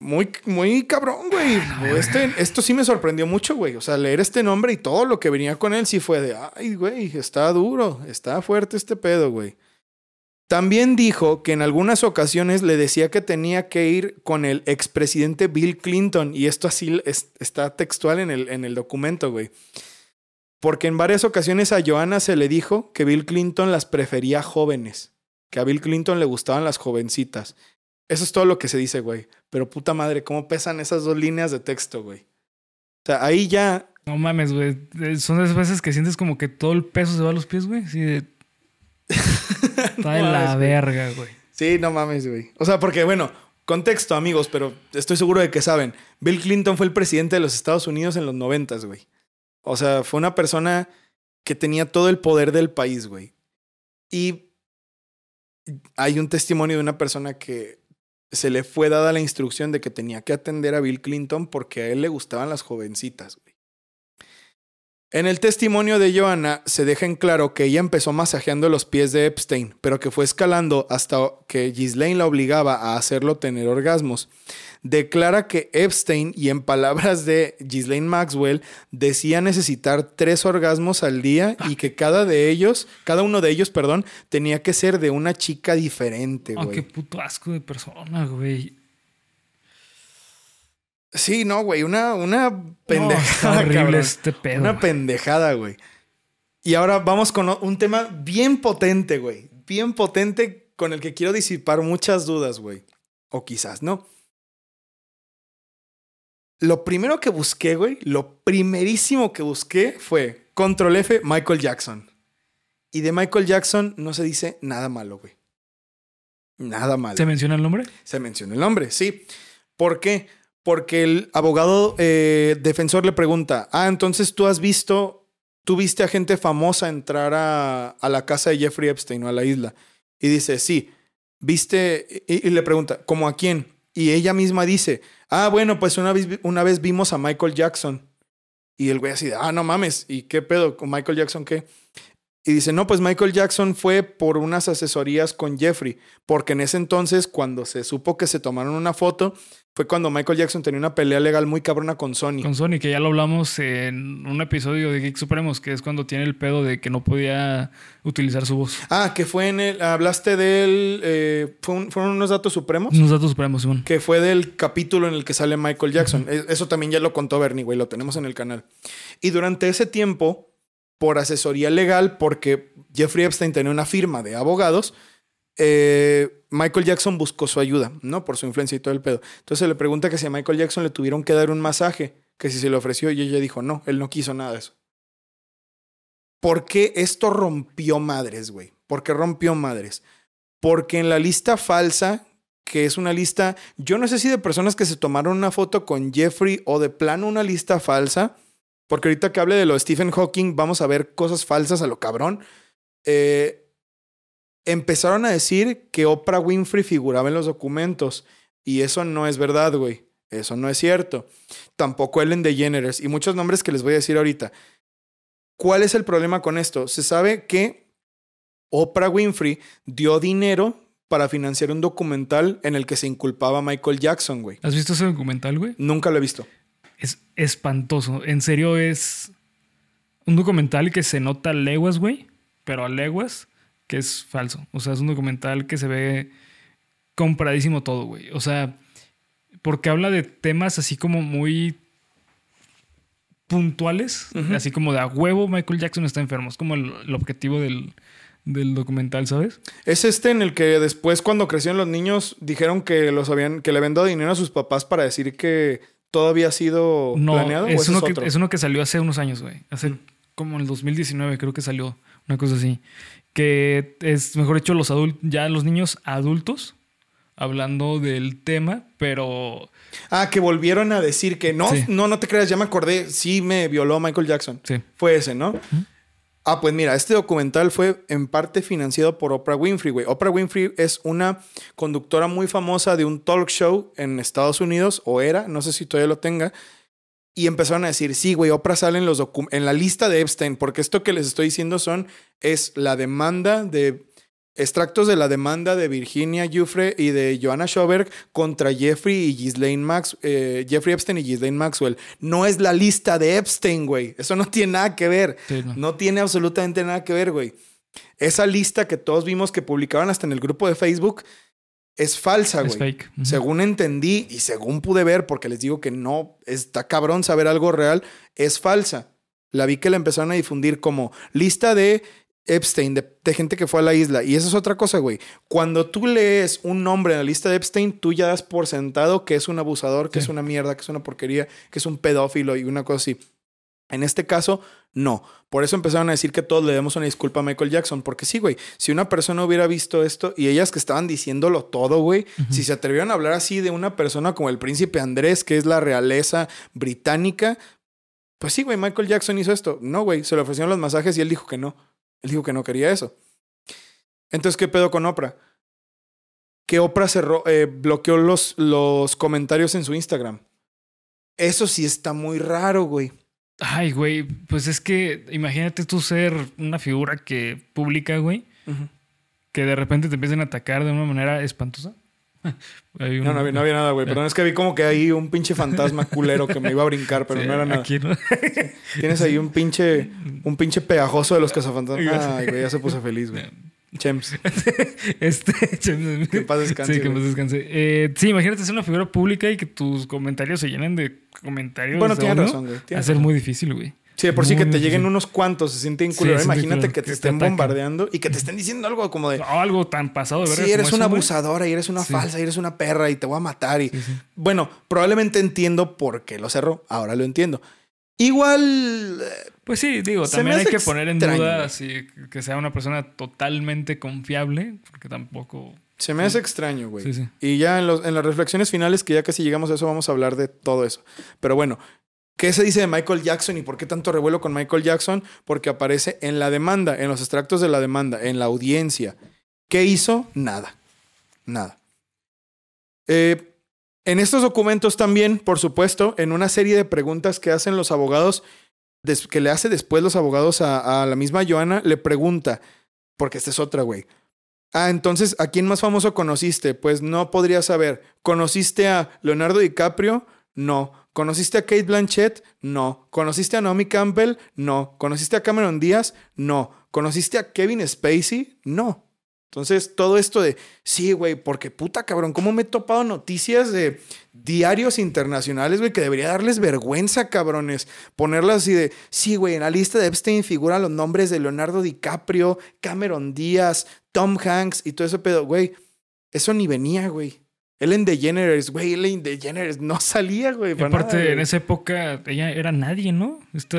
Muy, muy cabrón, güey. Este, esto sí me sorprendió mucho, güey. O sea, leer este nombre y todo lo que venía con él sí fue de, ay, güey, está duro, está fuerte este pedo, güey. También dijo que en algunas ocasiones le decía que tenía que ir con el expresidente Bill Clinton, y esto así está textual en el, en el documento, güey. Porque en varias ocasiones a Joanna se le dijo que Bill Clinton las prefería jóvenes, que a Bill Clinton le gustaban las jovencitas. Eso es todo lo que se dice, güey. Pero puta madre, ¿cómo pesan esas dos líneas de texto, güey? O sea, ahí ya...
No mames, güey. Son esas veces que sientes como que todo el peso se va a los pies, güey. Sí, de <laughs> Está de la verga, güey.
Sí, no mames, güey. O sea, porque, bueno, contexto, amigos, pero estoy seguro de que saben. Bill Clinton fue el presidente de los Estados Unidos en los noventas, güey. O sea, fue una persona que tenía todo el poder del país, güey. Y hay un testimonio de una persona que se le fue dada la instrucción de que tenía que atender a Bill Clinton porque a él le gustaban las jovencitas. En el testimonio de Joanna se deja en claro que ella empezó masajeando los pies de Epstein, pero que fue escalando hasta que Ghislaine la obligaba a hacerlo tener orgasmos. Declara que Epstein, y en palabras de Ghislaine Maxwell, decía necesitar tres orgasmos al día y que cada de ellos, cada uno de ellos, perdón, tenía que ser de una chica diferente, ah,
güey. qué puto asco de persona, güey.
Sí, no, güey, una, una pendejada. horrible <laughs> este pedo. Una pendejada, güey. Y ahora vamos con un tema bien potente, güey. Bien potente con el que quiero disipar muchas dudas, güey. O quizás no. Lo primero que busqué, güey, lo primerísimo que busqué fue Control F, Michael Jackson. Y de Michael Jackson no se dice nada malo, güey. Nada malo.
¿Se menciona el nombre?
Se menciona el nombre, sí. ¿Por qué? Porque el abogado eh, defensor le pregunta, ah, entonces tú has visto, tú viste a gente famosa entrar a, la casa de Jeffrey Epstein o a la isla. Y dice, sí, viste, y, le pregunta, ¿cómo a quién? Y ella misma dice, ah, bueno, pues una vez, una vez vimos a Michael Jackson. Y el güey así, ah, no mames, ¿y qué pedo con Michael Jackson qué? Y dice, no, pues Michael Jackson fue por unas asesorías con Jeffrey, porque en ese entonces, cuando se supo que se tomaron una foto, fue cuando Michael Jackson tenía una pelea legal muy cabrona con Sony.
Con Sony, que ya lo hablamos en un episodio de Geek Supremos, que es cuando tiene el pedo de que no podía utilizar su voz.
Ah, que fue en el. Hablaste del. Eh, ¿Fueron unos datos supremos?
Unos datos supremos, Simón.
Que fue del capítulo en el que sale Michael Jackson. E, eso también ya lo contó Bernie, güey, lo tenemos en el canal. Y durante ese tiempo, por asesoría legal, porque Jeffrey Epstein tenía una firma de abogados, eh, Michael Jackson buscó su ayuda, ¿no? Por su influencia y todo el pedo. Entonces le pregunta que si a Michael Jackson le tuvieron que dar un masaje, que si se le ofreció y ella dijo, no, él no quiso nada de eso. ¿Por qué esto rompió madres, güey? ¿Por qué rompió madres? Porque en la lista falsa, que es una lista, yo no sé si de personas que se tomaron una foto con Jeffrey o de plano una lista falsa, porque ahorita que hable de lo de Stephen Hawking, vamos a ver cosas falsas a lo cabrón. Eh, empezaron a decir que Oprah Winfrey figuraba en los documentos. Y eso no es verdad, güey. Eso no es cierto. Tampoco Ellen DeGeneres y muchos nombres que les voy a decir ahorita. ¿Cuál es el problema con esto? Se sabe que Oprah Winfrey dio dinero para financiar un documental en el que se inculpaba a Michael Jackson, güey.
¿Has visto ese documental, güey?
Nunca lo he visto.
Es espantoso. En serio, es un documental que se nota a leguas, güey. Pero a leguas que es falso. O sea, es un documental que se ve compradísimo todo, güey. O sea, porque habla de temas así como muy puntuales, así como de a huevo Michael Jackson está enfermo. Es como el, objetivo del, del documental, ¿sabes?
Es este en el que después, cuando crecieron los niños, dijeron que los habían, que le habían dado dinero a sus papás para decir que todo había sido
No,
planeado. ¿o
es
ese
uno,
es
que, es uno que salió hace unos años, güey. Hace como en el 2019 creo que salió una cosa así. Que es, mejor dicho, los adultos, ya los niños adultos hablando del tema, pero
Ah, que volvieron a decir que no,
Sí.
no, no te creas, ya me acordé, sí me violó Michael Jackson.
sí.
Fue ese, ¿no? Ah, pues mira, este documental fue en parte financiado por Oprah Winfrey, güey. Oprah Winfrey es una conductora muy famosa de un talk show en Estados Unidos, o era, no sé si todavía lo tenga. Y empezaron a decir, sí, güey, Oprah sale en, los en la lista de Epstein, porque esto que les estoy diciendo son, es la demanda de, extractos de la demanda de Virginia Giuffre y de Joanna Schoberg contra Jeffrey y Ghislaine Max, eh, Jeffrey Epstein y Ghislaine Maxwell. No es la lista de Epstein, güey. Eso no tiene nada que ver.
Sí, no.
No tiene absolutamente nada que ver, güey. Esa lista que todos vimos que publicaban hasta en el grupo de Facebook es falsa,
Es
güey. Según entendí y según pude ver, porque les digo que no está cabrón saber algo real, es falsa. La vi que la empezaron a difundir como lista de Epstein, de, de gente que fue a la isla. Y eso es otra cosa, güey. Cuando tú lees un nombre en la lista de Epstein, tú ya das por sentado que es un abusador, que
Sí.
es una mierda, que es una porquería, que es un pedófilo y una cosa así. En este caso, no. Por eso empezaron a decir que todos le demos una disculpa a Michael Jackson. Porque sí, güey. Si una persona hubiera visto esto y ellas que estaban diciéndolo todo, güey, si se atrevieron a hablar así de una persona como el príncipe Andrés, que es la realeza británica, pues sí, güey, Michael Jackson hizo esto. No, güey, se le ofrecieron los masajes y él dijo que no. Él dijo que no quería eso. Entonces, ¿qué pedo con Oprah? Que Oprah cerró, eh, bloqueó los, los comentarios en su Instagram. Eso sí está muy raro, güey.
Ay, güey, pues es que imagínate tú ser una figura que publica, güey, que de repente te empiecen a atacar de una manera espantosa. <laughs> Un-
No, no había, no había nada, güey. Perdón, es que vi como que ahí un pinche fantasma culero que me iba a brincar, pero
Sí,
no era nada.
aquí, ¿no? <laughs>
Tienes ahí un pinche, un pinche pegajoso de los cazafantasmas. Ay, güey, ya se puso feliz, güey. <laughs> Chems.
Este,
Que en paz descanse,
Sí, que paz descanse. Eh, sí, imagínate ser una figura pública y que tus comentarios se llenen de comentarios.
Bueno, tienes razón, güey.
Va a ser muy difícil, güey.
Sí, de por sí que te
difícil.
lleguen unos cuantos se siente
Sí,
inculero.
siente
Imagínate que te
que te
estén bombardeando y que te estén diciendo algo como de.
No, algo tan pasado de verga.
Sí, eres una
eso,
abusadora y eres una
Sí.
falsa y eres una perra y te voy a matar. Y...
Sí, sí.
Bueno, probablemente entiendo por qué lo cerró. Ahora lo entiendo. Igual. eh,
Pues sí, digo, también hay que poner en
extraño,
duda si que sea una persona totalmente confiable, porque tampoco.
Se me hace extraño, güey.
Sí, sí.
Y ya en, los- en las reflexiones finales, que ya casi llegamos a eso, vamos a hablar de todo eso. Pero bueno, ¿qué se dice de Michael Jackson y por qué tanto revuelo con Michael Jackson? Porque aparece en la demanda, en los extractos de la demanda, en la audiencia. ¿Qué hizo? Nada. Nada. Eh, en estos documentos también, por supuesto, en una serie de preguntas que hacen los abogados, que le hace después los abogados a, a la misma Joana, le pregunta, porque esta es otra, güey. Ah, entonces, ¿a quién más famoso conociste? Pues no podría saber. ¿Conociste a Leonardo DiCaprio? No. ¿Conociste a Kate Blanchett? No. ¿Conociste a Naomi Campbell? No. ¿Conociste a Cameron Díaz? No. ¿Conociste a Kevin Spacey? No. Entonces, todo esto de, sí, güey, porque puta cabrón, ¿cómo me he topado noticias de diarios internacionales, güey, que debería darles vergüenza, cabrones? Ponerlas así de, sí, güey, en la lista de Epstein figuran los nombres de Leonardo DiCaprio, Cameron Díaz, Tom Hanks y todo ese pedo, güey. Eso ni venía, güey. Ellen DeGeneres, güey, Ellen DeGeneres no salía, güey. Para
aparte,
nada, güey.
en esa época, ella era nadie, ¿no? Esta,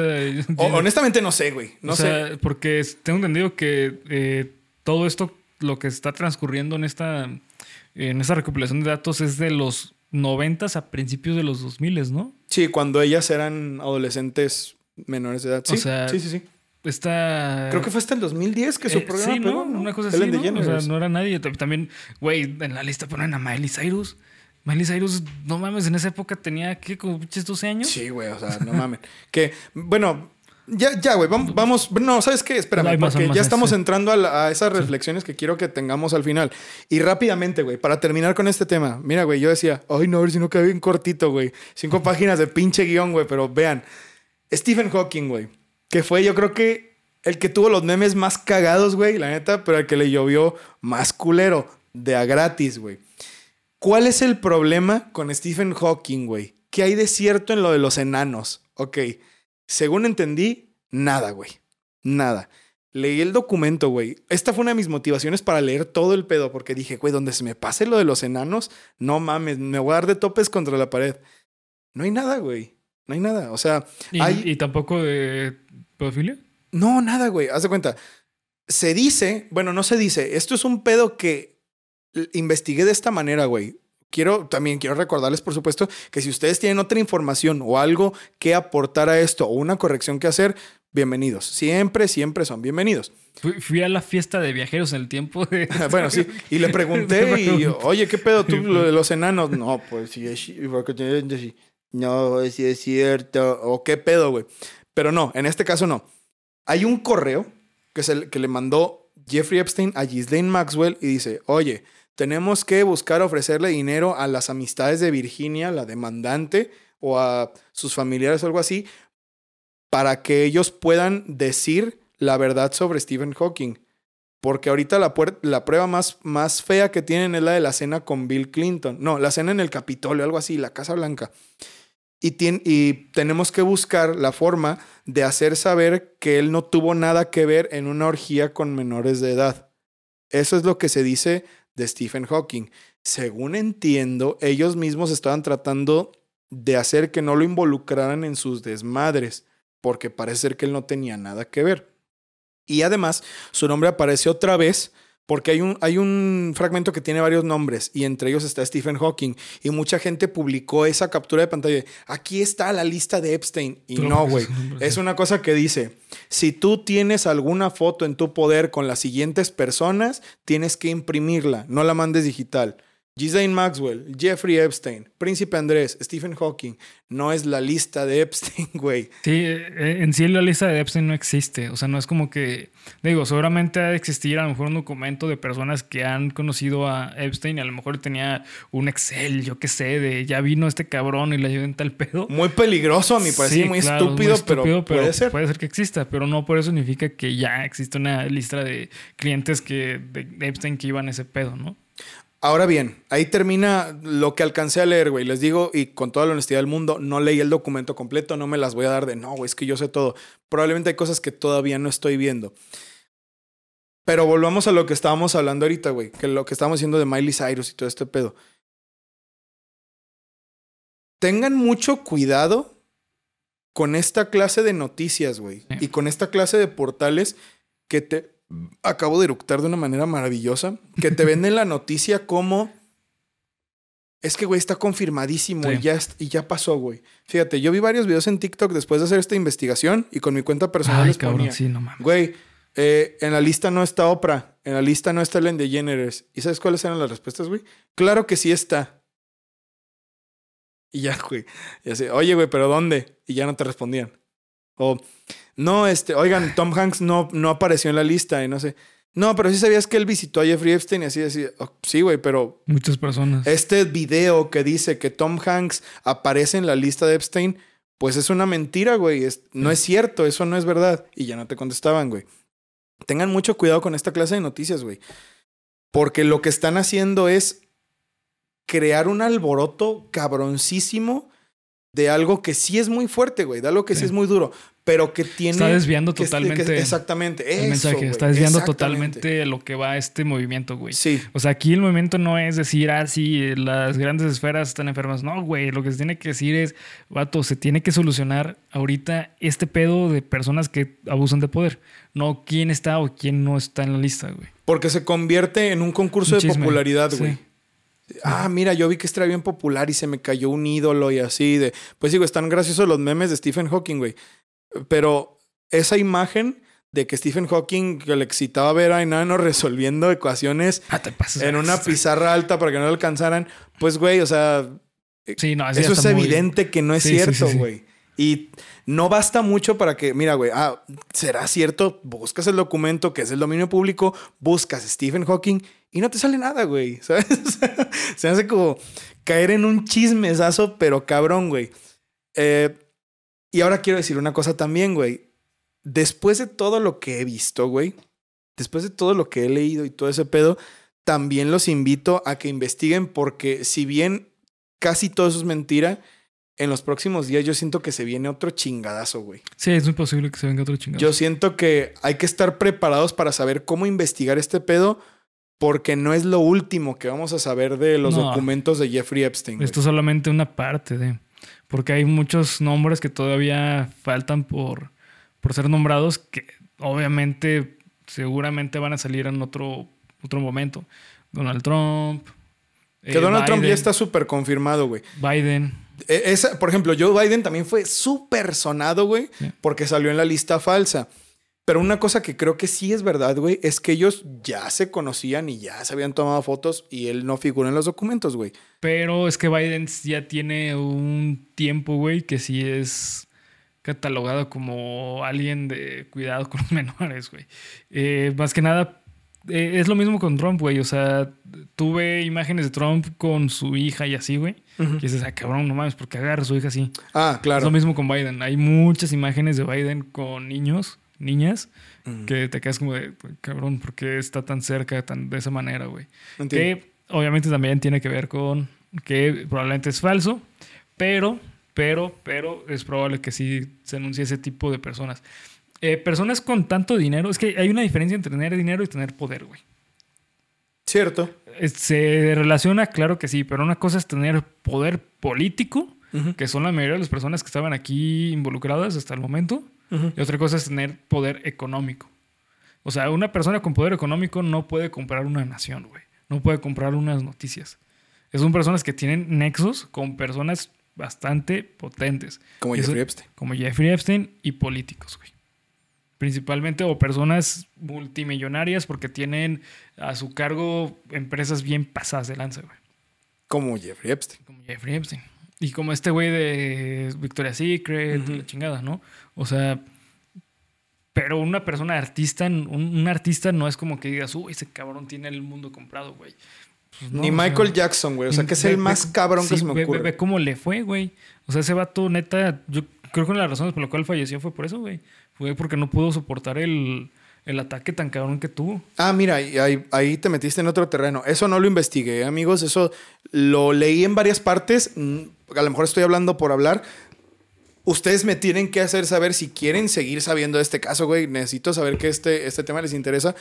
O- honestamente no sé, güey. No
o
sé.
sea, porque tengo entendido que eh, todo esto, lo que está transcurriendo en esta, en esta recopilación de datos es de los 90 a principios de los 2000, ¿no?
Sí, cuando ellas eran adolescentes menores de edad. Sí,
O sea,
sí, sí, sí.
Esta...
Creo que fue hasta el 2010 que su
Eh,
programa
sí,
pegó,
¿no? Una cosa así,
Ellen
¿no? O sea, no era nadie. También, güey, en la lista ponen a Miley Cyrus. Miley Cyrus, no mames, en esa época tenía, ¿qué? Como pinches 12 años.
Sí, güey, o sea, no mames. <laughs> que, bueno, ya, ya, güey, vamos, vamos, no, ¿sabes qué? Espérame,
más,
porque
más,
ya estamos
sí.
entrando a, la- a esas reflexiones que quiero que tengamos al final. Y rápidamente, güey, para terminar con este tema. Mira, güey, yo decía, ay, no, a ver si no queda bien cortito, güey. Cinco <laughs> páginas de pinche guion, güey, pero vean. Stephen Hawking, güey, que fue, yo creo que el que tuvo los memes más cagados, güey, la neta, pero el que le llovió más culero, de a gratis, güey. ¿Cuál es el problema con Stephen Hawking, güey? ¿Qué hay de cierto en lo de los enanos? Ok, según entendí, nada, güey. Nada. Leí el documento, güey. Esta fue una de mis motivaciones para leer todo el pedo, porque dije, güey, donde se me pase lo de los enanos, no mames, me voy a dar de topes contra la pared. No hay nada, güey. No hay nada. O sea,
¿Y,
hay...
y tampoco de pedofilia?
No, nada, güey. Haz de cuenta. Se dice, bueno, no se dice. Esto es un pedo que investigué de esta manera, güey. Quiero, también quiero recordarles, por supuesto, que si ustedes tienen otra información o algo que aportar a esto o una corrección que hacer, bienvenidos. Siempre, siempre son bienvenidos.
Fui, fui a la fiesta de viajeros en el tiempo de... <laughs>
bueno, sí. Y le pregunté <laughs> y, oye, ¿qué pedo tú los enanos? No, pues sí, es, no, sí es cierto. O qué pedo, güey. Pero no, en este caso no. Hay un correo que, se, le- que le mandó Jeffrey Epstein a Ghislaine Maxwell y dice, oye, tenemos que buscar ofrecerle dinero a las amistades de Virginia, la demandante, o a sus familiares o algo así, para que ellos puedan decir la verdad sobre Stephen Hawking. Porque ahorita la, la prueba más, más fea que tienen es la de la cena con Bill Clinton. No, la cena en el Capitolio, algo así, la Casa Blanca. Y, y tenemos que buscar la forma de hacer saber que él no tuvo nada que ver en una orgía con menores de edad. Eso es lo que se dice de Stephen Hawking. Según entiendo, ellos mismos estaban tratando de hacer que no lo involucraran en sus desmadres, porque parece ser que él no tenía nada que ver. Y además, su nombre aparece otra vez porque hay un, hay un fragmento que tiene varios nombres y entre ellos está Stephen Hawking. Y mucha gente publicó esa captura de pantalla. de, Aquí está la lista de Epstein. Y no,
ves,
güey. <laughs>
hombre,
Es una cosa que dice, si tú tienes alguna foto en tu poder con las siguientes personas, tienes que imprimirla, no la mandes digital. Ghislaine Maxwell, Jeffrey Epstein, Príncipe Andrés, Stephen Hawking. No es la lista de Epstein, <laughs> güey.
Sí, eh, en sí la lista de Epstein no existe. O sea, no es como que. Digo, seguramente ha de existir a lo mejor un documento de personas que han conocido a Epstein y a lo mejor tenía un Excel, yo qué sé, de ya vino este cabrón y le ayudó en tal pedo.
Muy peligroso, a mi parecer,
Sí,
muy,
claro,
estúpido,
muy
pero, puede ser.
Puede ser que exista, pero no por eso significa que ya existe una lista de clientes que de Epstein que iban a ese pedo, ¿no?
Ahora bien, ahí termina lo que alcancé a leer, güey. Les digo, y con toda la honestidad del mundo, no leí el documento completo, no me las voy a dar de no, güey, es que yo sé todo. Probablemente hay cosas que todavía no estoy viendo. Pero volvamos a lo que estábamos hablando ahorita, güey, que lo que estábamos diciendo de Miley Cyrus y todo este pedo. Tengan mucho cuidado con esta clase de noticias, güey, y con esta clase de portales que te acabo de eructar de una manera maravillosa, que te venden la noticia como es que, güey, está confirmadísimo
Sí.
y, ya, y ya pasó, güey. Fíjate, yo vi varios videos en TikTok después de hacer esta investigación y con mi cuenta personal
Ay,
les
cabrón,
ponía,
sí, no mames.
güey, eh, en la lista no está Oprah, en la lista no está Ellen DeGeneres. ¿Y sabes cuáles eran las respuestas, güey? Claro que sí está. Y ya, güey. Y así, oye, güey, ¿pero dónde? Y ya no te respondían. O, no, este, oigan, Tom Hanks no, no apareció en la lista y no sé. No, pero sí sabías que él visitó a Jeffrey Epstein y así, así. "Oh, sí, güey, pero
Muchas personas.
este video que dice que Tom Hanks aparece en la lista de Epstein, pues es una mentira, güey. Es- no es cierto, eso no es verdad. Y ya no te contestaban, güey. Tengan mucho cuidado con esta clase de noticias, güey. Porque lo que están haciendo es crear un alboroto cabroncísimo de algo que sí es muy fuerte, güey. De algo que sí,
Sí.
es muy duro, pero que tiene...
Está desviando
que- que-
totalmente
exactamente.
el
eso,
mensaje.
güey,
Está desviando totalmente lo que va este movimiento, güey.
Sí.
O sea, aquí el movimiento no es decir, ah, sí, las grandes esferas están enfermas. No, güey, lo que se tiene que decir es, vato, se tiene que solucionar ahorita este pedo de personas que abusan de poder. No quién está o quién no está en la lista, güey.
Porque se convierte en un concurso
Un
de popularidad,
sí.
güey. Ah, mira, yo vi que este era bien popular y se me cayó un ídolo y así de. Pues digo, están graciosos los memes de Stephen Hawking, güey. Pero esa imagen de que Stephen Hawking que le excitaba ver a enanos <laughs> resolviendo ecuaciones
Ah, te pasas.
en una pizarra alta para que no lo alcanzaran, pues güey, o sea,
Sí, no,
eso es
muy-
evidente que no es
sí,
cierto,
sí.
güey. Y no basta mucho para que, mira, güey, ah, será cierto, buscas el documento que es el dominio público, buscas Stephen Hawking y no te sale nada, güey, <laughs> ¿sabes? Se hace como caer en un chismesazo, pero cabrón, güey. Eh, y ahora quiero decir una cosa también, güey. Después de todo lo que he visto, güey, después de todo lo que he leído y todo ese pedo, también los invito a que investiguen porque si bien casi todo eso es mentira, en los próximos días yo siento que se viene otro chingadazo, güey.
Sí, es muy posible que se venga otro chingado.
Yo siento que hay que estar preparados para saber cómo investigar este pedo, porque no es lo último que vamos a saber de los
No.
documentos de Jeffrey Epstein.
Esto es solamente una parte de. Porque hay muchos nombres que todavía faltan por, por ser nombrados que obviamente seguramente van a salir en otro, otro momento. Donald Trump.
Que
eh,
Donald Trump ya está súper confirmado, güey.
Biden.
E- Esa, por ejemplo, Joe Biden también fue súper sonado, güey, porque salió en la lista falsa. Pero una cosa que creo que sí es verdad, güey, es que ellos ya se conocían y ya se habían tomado fotos y él no figura en los documentos, güey.
Pero es que Biden ya tiene un tiempo, güey, que sí es catalogado como alguien de cuidado con los <laughs> menores, güey. Eh, más que nada, eh, es lo mismo con Trump, güey. O sea, tuve imágenes de Trump con su hija y así, güey. Y dices, ah, cabrón, no mames, porque agarra a su hija así.
Ah,
Es lo
claro.
mismo con Biden. Hay muchas imágenes de Biden con niños, niñas, que te quedas como de, cabrón, ¿por qué está tan cerca, tan de esa manera, güey? Que obviamente también tiene que ver con que probablemente es falso, pero, pero, pero es probable que sí se anuncie ese tipo de personas. Eh, personas con tanto dinero, es que hay una diferencia entre tener dinero y tener poder, güey.
Cierto.
Se relaciona, claro que sí, pero una cosa es tener poder político, que son la mayoría de las personas que estaban aquí involucradas hasta el momento, y otra cosa es tener poder económico. O sea, una persona con poder económico no puede comprar una nación, güey. No puede comprar unas noticias. Son personas que tienen nexos con personas bastante potentes.
Como
eso-
Jeffrey Epstein.
Como Jeffrey Epstein y políticos, güey. Principalmente o personas multimillonarias porque tienen a su cargo empresas bien pasadas de lanza, güey.
Como Jeffrey Epstein.
Como Jeffrey Epstein. Y como este güey de Victoria's Secret, la chingada, ¿no? O sea, pero una persona artista, un, un artista no es como que digas, uy, ese cabrón tiene el mundo comprado, güey. Pues no,
Ni
o sea,
Michael Jackson, güey. O sea, que es
ve-
el
ve-
más cabrón que se me ocurre.
Ve, ve cómo le fue, güey. O sea, ese vato, neta, yo creo que una de las razones por la cual falleció fue por eso, güey. Fue porque no pudo soportar el, el ataque tan cabrón que tuvo.
Ah, mira, ahí, ahí te metiste en otro terreno. Eso no lo investigué, amigos. Eso lo leí en varias partes. Mm, A lo mejor estoy hablando por hablar. Ustedes me tienen que hacer saber si quieren seguir sabiendo de este caso, güey. Necesito saber que este, este tema les interesa.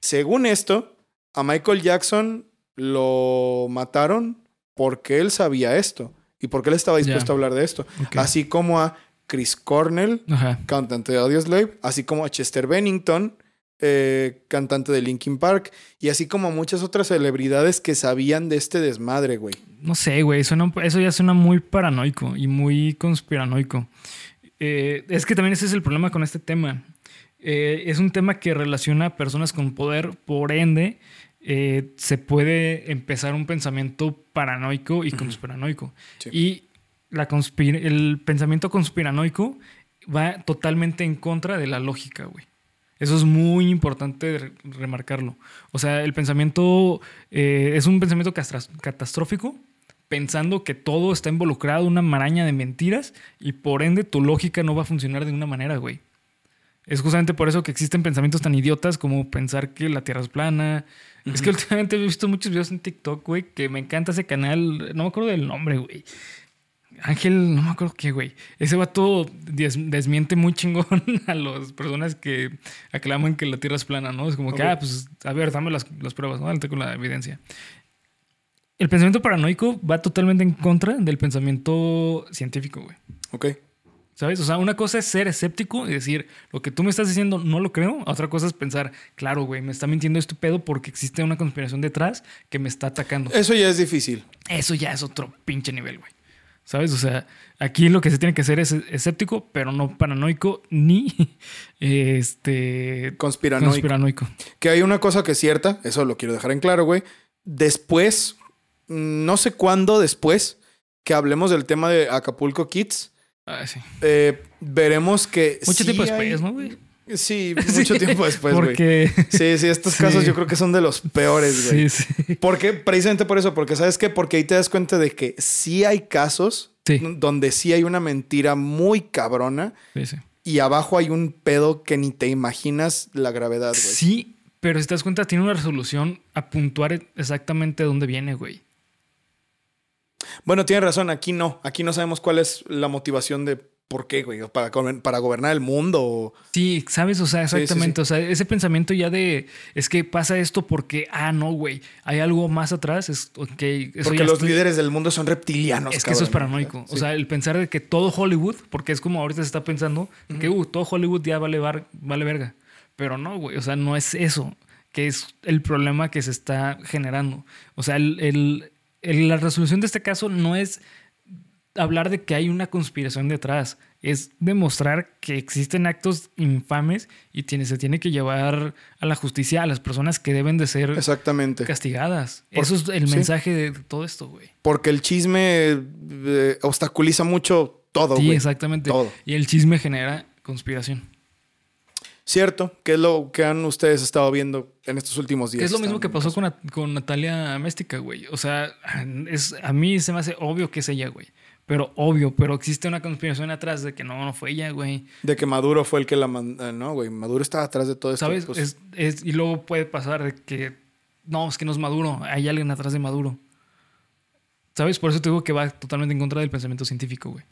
Según esto, a Michael Jackson lo mataron porque él sabía esto y porque él estaba dispuesto a hablar de esto. Así como a Chris Cornell,
Ajá.
cantante de Audioslave, así como a Chester Bennington, eh, cantante de Linkin Park, y así como muchas otras celebridades que sabían de este desmadre, güey.
No sé, güey. suena Eso ya suena muy paranoico y muy conspiranoico. Eh, es que también ese es el problema con este tema. Eh, es un tema que relaciona a personas con poder, por ende, se puede empezar un pensamiento paranoico y conspiranoico.
Sí.
Y la el pensamiento conspiranoico va totalmente en contra de la lógica, güey. Eso es muy importante re- remarcarlo. O sea, el pensamiento eh, es un pensamiento catastrófico, pensando que todo está involucrado en una maraña de mentiras y por ende tu lógica no va a funcionar de una manera, güey. Es justamente por eso que existen pensamientos tan idiotas como pensar que la Tierra es plana. Es que últimamente he visto muchos videos en TikTok, güey, que me encanta ese canal. No me acuerdo del nombre, güey. Ángel, no me acuerdo qué, güey. Ese vato des- desmiente muy chingón <laughs> a las personas que aclaman que la Tierra es plana, ¿no? Es como que,
Ok.
ah, pues, a ver, dame las, las pruebas, ¿no? Adelante con la evidencia. El pensamiento paranoico va totalmente en contra del pensamiento científico, güey.
Ok.
¿Sabes? O sea, una cosa es ser escéptico y decir, lo que tú me estás diciendo no lo creo. Otra cosa es pensar, claro, güey, me está mintiendo este pedo porque existe una conspiración detrás que me está atacando.
Eso ya es difícil.
Eso ya es otro pinche nivel, güey. ¿Sabes? O sea, aquí lo que se tiene que hacer es escéptico, pero no paranoico ni <laughs> este
Conspiranoico.
conspiranoico.
Que hay una cosa que es cierta, eso lo quiero dejar en claro, güey. Después, no sé cuándo después, que hablemos del tema de Acapulco Kids,
Ah, sí.
eh, veremos que.
Mucho
sí hay-
después, ¿no, güey?
Sí, <laughs> mucho
Sí,
tiempo después, güey.
Porque.
Sí, sí, estos <laughs>
Sí.
casos yo creo que son de los peores, güey.
sí, sí.
¿Por qué? Precisamente por eso, porque ¿sabes qué? Porque ahí te das cuenta de que sí hay casos
Sí.
donde sí hay una mentira muy cabrona y abajo hay un pedo que ni te imaginas la gravedad, güey.
Sí, pero si te das cuenta, tiene una resolución a puntuar exactamente dónde viene, güey.
Bueno, tiene razón, aquí no. Aquí no sabemos cuál es la motivación de por qué, güey. Para, para gobernar el mundo o...
Sí, ¿sabes? O sea,
sí, sí.
exactamente. O sea, ese pensamiento ya de es que pasa esto porque, ah, no, güey, hay algo más atrás. Es eso
Porque los
estoy-
líderes del mundo son reptilianos.
Es que eso es paranoico. O sea, el pensar de que todo Hollywood, porque es como ahorita se está pensando, que uh, todo Hollywood ya vale, bar- vale verga. Pero no, güey. O sea, no es eso, que es el problema que se está generando. O sea, el- el- el- la resolución de este caso no es hablar de que hay una conspiración detrás. Es demostrar que existen actos infames y tiene, se tiene que llevar a la justicia a las personas que deben de ser
Exactamente.
castigadas.
Por-
Eso es el
sí.
mensaje de todo esto, güey.
Porque el chisme eh, obstaculiza mucho todo,
Sí, exactamente.
Todo.
Y el chisme genera conspiración.
Cierto, que es lo que han ustedes estado viendo en estos últimos días.
Es lo mismo que pasó con, con Natalia Méstica, güey. O sea, es, a mí se me hace obvio que es ella, güey. Pero obvio, pero existe una conspiración atrás de que no, no fue ella, güey.
De que Maduro fue el que la mandó. No, güey. Maduro estaba atrás de todo esto.
¿Sabes?
pues.
Es, es- y luego puede pasar de que no, es que no es Maduro, hay alguien atrás de Maduro. ¿Sabes? Por eso te digo que va totalmente en contra del pensamiento científico, güey.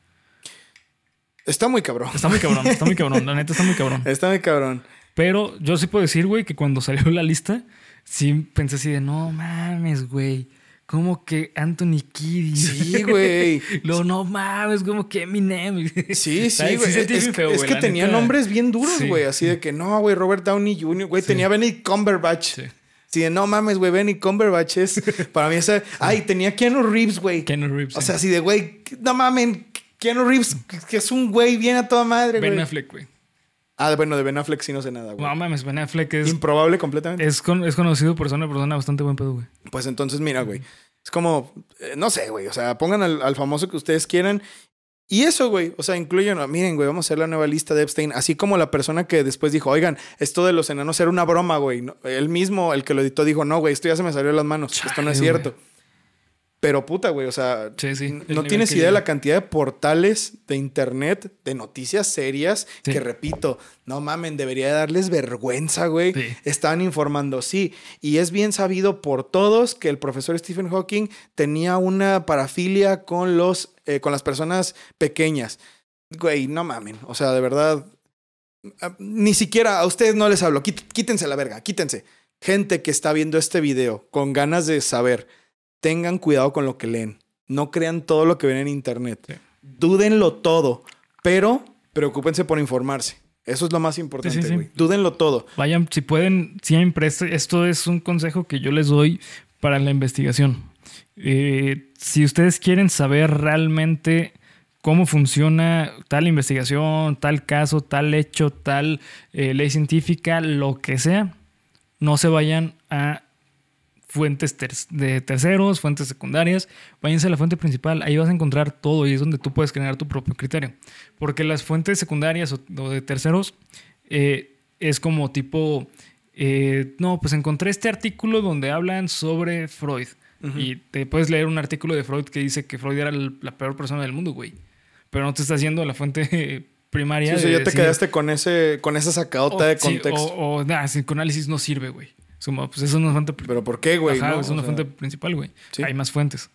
Está muy cabrón.
Está muy cabrón, está muy cabrón, la neta está muy cabrón. <laughs>
Está muy cabrón.
Pero yo sí puedo decir, güey, que cuando salió la lista, sí pensé así de, no mames, güey. ¿Cómo que Anthony Kidding?
Sí, <laughs> güey.
Luego, no mames, como que Eminem. <laughs>
Sí, sí, güey. es
bien feo,
es
güey,
que tenía
neta.
nombres bien duros,
Sí.
güey. Así de que no, güey, Robert Downey Jr., güey. Tenía Benny Cumberbatch.
Sí.
Sí, de no mames, güey, Benny Cumberbatch es. <laughs> Para mí esa. Ay, tenía Keanu Reeves, güey.
Keanu Reeves.
O sea, así de, güey, no mamen. Keanu Reeves, que es un güey bien a toda madre, güey.
Ben Affleck, güey.
Ah, bueno, de Ben Affleck sí no sé nada, güey.
No mames, Ben Affleck es,
Improbable completamente.
es, con- es conocido por ser una persona bastante buen pedo, güey.
Pues entonces, mira, güey. Es como, eh, no sé, güey. O sea, pongan al, al famoso que ustedes quieran. Y eso, güey. O sea, incluyen, miren, güey, vamos a hacer la nueva lista de Epstein. Así como la persona que después dijo, oigan, esto de los enanos era una broma, güey. No, él mismo, el que lo editó, dijo, no, güey, esto ya se me salió de las manos. esto no es cierto. Pero puta, güey, o sea,
Sí, sí,
no tienes idea de la cantidad de portales de internet, de noticias serias,
Sí.
que repito, no mamen, debería darles vergüenza, güey. Estaban informando, sí. Y es bien sabido por todos que el profesor Stephen Hawking tenía una parafilia con los, eh, con las personas pequeñas. Güey, no mamen. O sea, de verdad, ah, ni siquiera a ustedes no les hablo. Quít- Quítense la verga, quítense. Gente que está viendo este video con ganas de saber, tengan cuidado con lo que leen. No crean todo lo que ven en internet.
Sí.
Dúdenlo todo, pero preocúpense por informarse. Eso es lo más importante,
sí, sí.
Dúdenlo todo.
Vayan, si pueden, siempre. Esto es un consejo que yo les doy para la investigación. Eh, si ustedes quieren saber realmente cómo funciona tal investigación, tal caso, tal hecho, tal eh, ley científica, lo que sea, no se vayan a fuentes ter- de terceros, fuentes secundarias, váyanse a la fuente principal, ahí vas a encontrar todo y es donde tú puedes crear tu propio criterio. Porque las fuentes secundarias o, o de terceros eh, es como tipo, eh, no, pues encontré este artículo donde hablan sobre Freud y te puedes leer un artículo de Freud que dice que Freud era el- la peor persona del mundo, güey. Pero no te está haciendo la fuente <laughs> primaria.
Sí, o sea,
de
ya te quedaste con ese, con esa sacadota
o-
de
sí,
contexto.
o, o, nah, psicoanálisis no sirve, güey. Pues eso es una fuente
Pero ¿por qué, güey?
Ajá,
no?
es una
sea,
fuente principal, güey.
sí.
Hay más fuentes.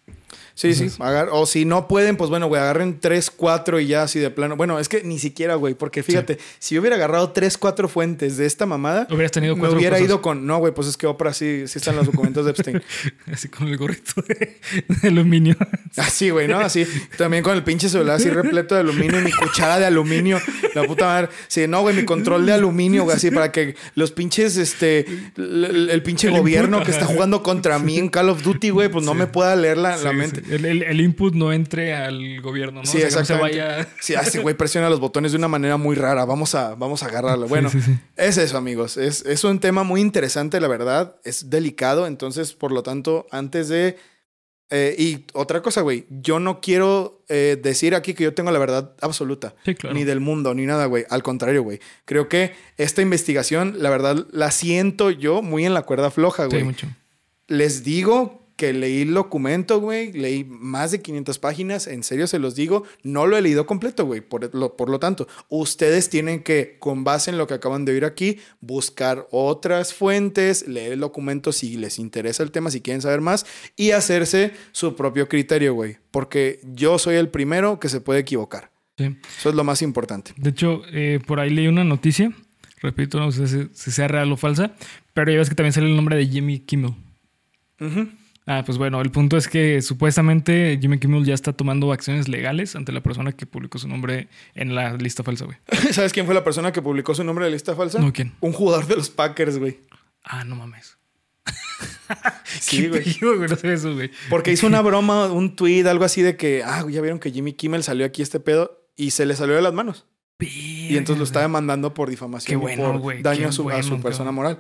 Sí, sí. Agar- o si no pueden, pues bueno, güey, agarren tres, cuatro y ya así de plano. Bueno, es que ni siquiera, güey, porque fíjate, si yo hubiera agarrado tres, cuatro fuentes de esta mamada,
Hubieras tenido
me hubiera
cosas.
ido con. No, güey, pues es que Oprah sí, sí están los documentos de Epstein. <laughs>
Así con el gorrito de, de aluminio. <laughs>
Así, güey, ¿no? Así. También con el pinche celular así repleto de aluminio, mi cuchara de aluminio. La puta madre. Sí, no, güey, mi control de aluminio, güey, así para que los pinches, este, el, pinche
El
gobierno que está jugando contra mí en Call of Duty, güey, pues no me pueda leer la, la
Sí,
mente.
sí. El, el- el input no entre al gobierno, ¿no?
Sí,
O sea, que no se
exactamente.
vaya-
Sí, hace güey presiona los botones de una manera muy rara. Vamos a, vamos a agarrarlo. Bueno,
sí, sí.
es eso, amigos. Es, es un tema muy interesante, la verdad. Es delicado. Entonces, por lo tanto, antes de. eh, y otra cosa, güey. Yo no quiero eh, decir aquí que yo tengo la verdad absoluta.
Sí, claro.
Ni del mundo, ni nada, güey. Al contrario, güey. Creo que esta investigación, la verdad, la siento yo muy en la cuerda floja,
Sí,
güey
mucho.
les digo que leí el documento, güey. Leí más de 500 páginas. En serio se los digo. No lo he leído completo, güey. Por lo, por lo tanto, ustedes tienen que, con base en lo que acaban de oír aquí, buscar otras fuentes, leer el documento si les interesa el tema, si quieren saber más, y hacerse su propio criterio, güey. Porque yo soy el primero que se puede equivocar.
Sí.
Eso es lo más importante.
De hecho, eh, por ahí leí una noticia. Repito, no sé si, si sea real o falsa. Pero ya ves que también sale el nombre de Jimmy Kimmel.
Ujú.
Ah, pues bueno, el punto es que supuestamente Jimmy Kimmel ya está tomando acciones legales ante la persona que publicó su nombre en la lista falsa, güey. <laughs>
¿Sabes quién fue la persona que publicó su nombre de lista falsa?
No, ¿quién?
Un jugador de los Packers, güey.
Ah, no mames. <laughs>
Sí,
¿Qué
güey.
No sé eso, güey.
Porque hizo una broma, un tweet, algo así de que, ah, ya vieron que Jimmy Kimmel salió aquí este pedo y se le salió de las manos. Y entonces lo está demandando por difamación
Qué
y
bueno,
por
güey,
daño
qué
a su, a su persona moral.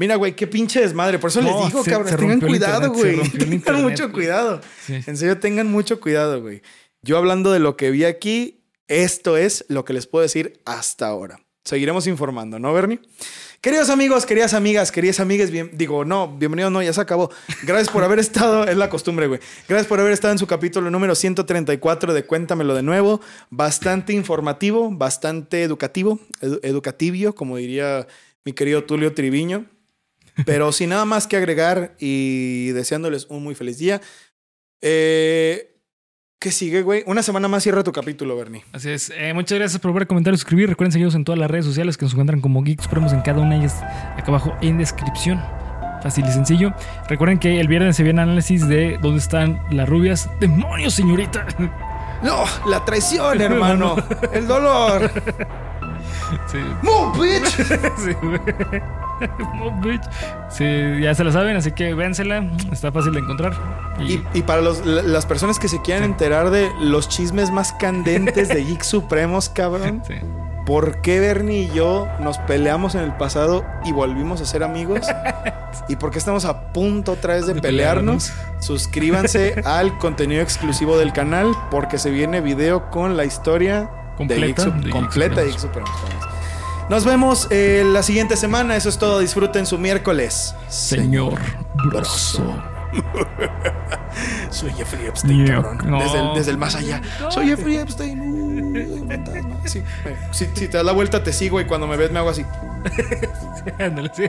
Mira, güey, qué pinche desmadre. Por eso
No,
les digo,
se-
cabrón,
se
tengan cuidado, güey. <laughs> Tengan
internet,
mucho cuidado.
Sí.
En serio, tengan mucho cuidado, güey. Yo hablando de lo que vi aquí, esto es lo que les puedo decir hasta ahora. Seguiremos informando, ¿no, Bernie? Queridos amigos, queridas amigas, queridas amigas, bien, digo, no, bienvenido, no, ya se acabó. Gracias por haber estado, es la costumbre, güey. Gracias por haber estado en su capítulo número 134 de Cuéntamelo de nuevo. Bastante informativo, bastante educativo, edu- educativio, como diría mi querido Tulio Triviño. Pero sin nada más que agregar y deseándoles un muy feliz día. Eh, ¿Qué sigue, güey? Una semana más cierra tu capítulo, Bernie.
Así es. Eh, muchas gracias por ver, comentar y suscribir. Recuerden seguirnos en todas las redes sociales que nos encuentran como Geeks Supremos en cada una de ellas acá abajo en descripción. Fácil y sencillo. Recuerden que el viernes se viene análisis de dónde están las rubias. ¡Demonios, señorita! <laughs>
No, la traición, hermano. <laughs> El dolor. <laughs>
Sí,
Move, bitch. <laughs>
sí. No, bitch. Sí, ya se la saben, así que vénsela. Está fácil de encontrar. Y,
Y, y para los- la- las personas que se quieran enterar de los chismes más candentes de <laughs> Geek Supremos, cabrón,
sí.
¿por qué Bernie y yo nos peleamos en el pasado y volvimos a ser amigos? <laughs> ¿Y por qué estamos a punto otra vez de,
De
pelearnos? Suscríbanse al contenido exclusivo del canal porque se viene video con la historia
Completa
de Geek completa Geek Supremos. Nos vemos eh, la siguiente semana. Eso es todo. Disfruten su miércoles.
Señor Broso. <laughs>
Soy Jeffrey Epstein,
Yeah.
cabrón.
No.
Desde, el, desde el más allá. Soy Jeffrey Epstein. Uy, fantasma. Sí, eh, si, si te das la vuelta, te sigo y cuando me ves me hago así. <laughs>
Ándale, sí.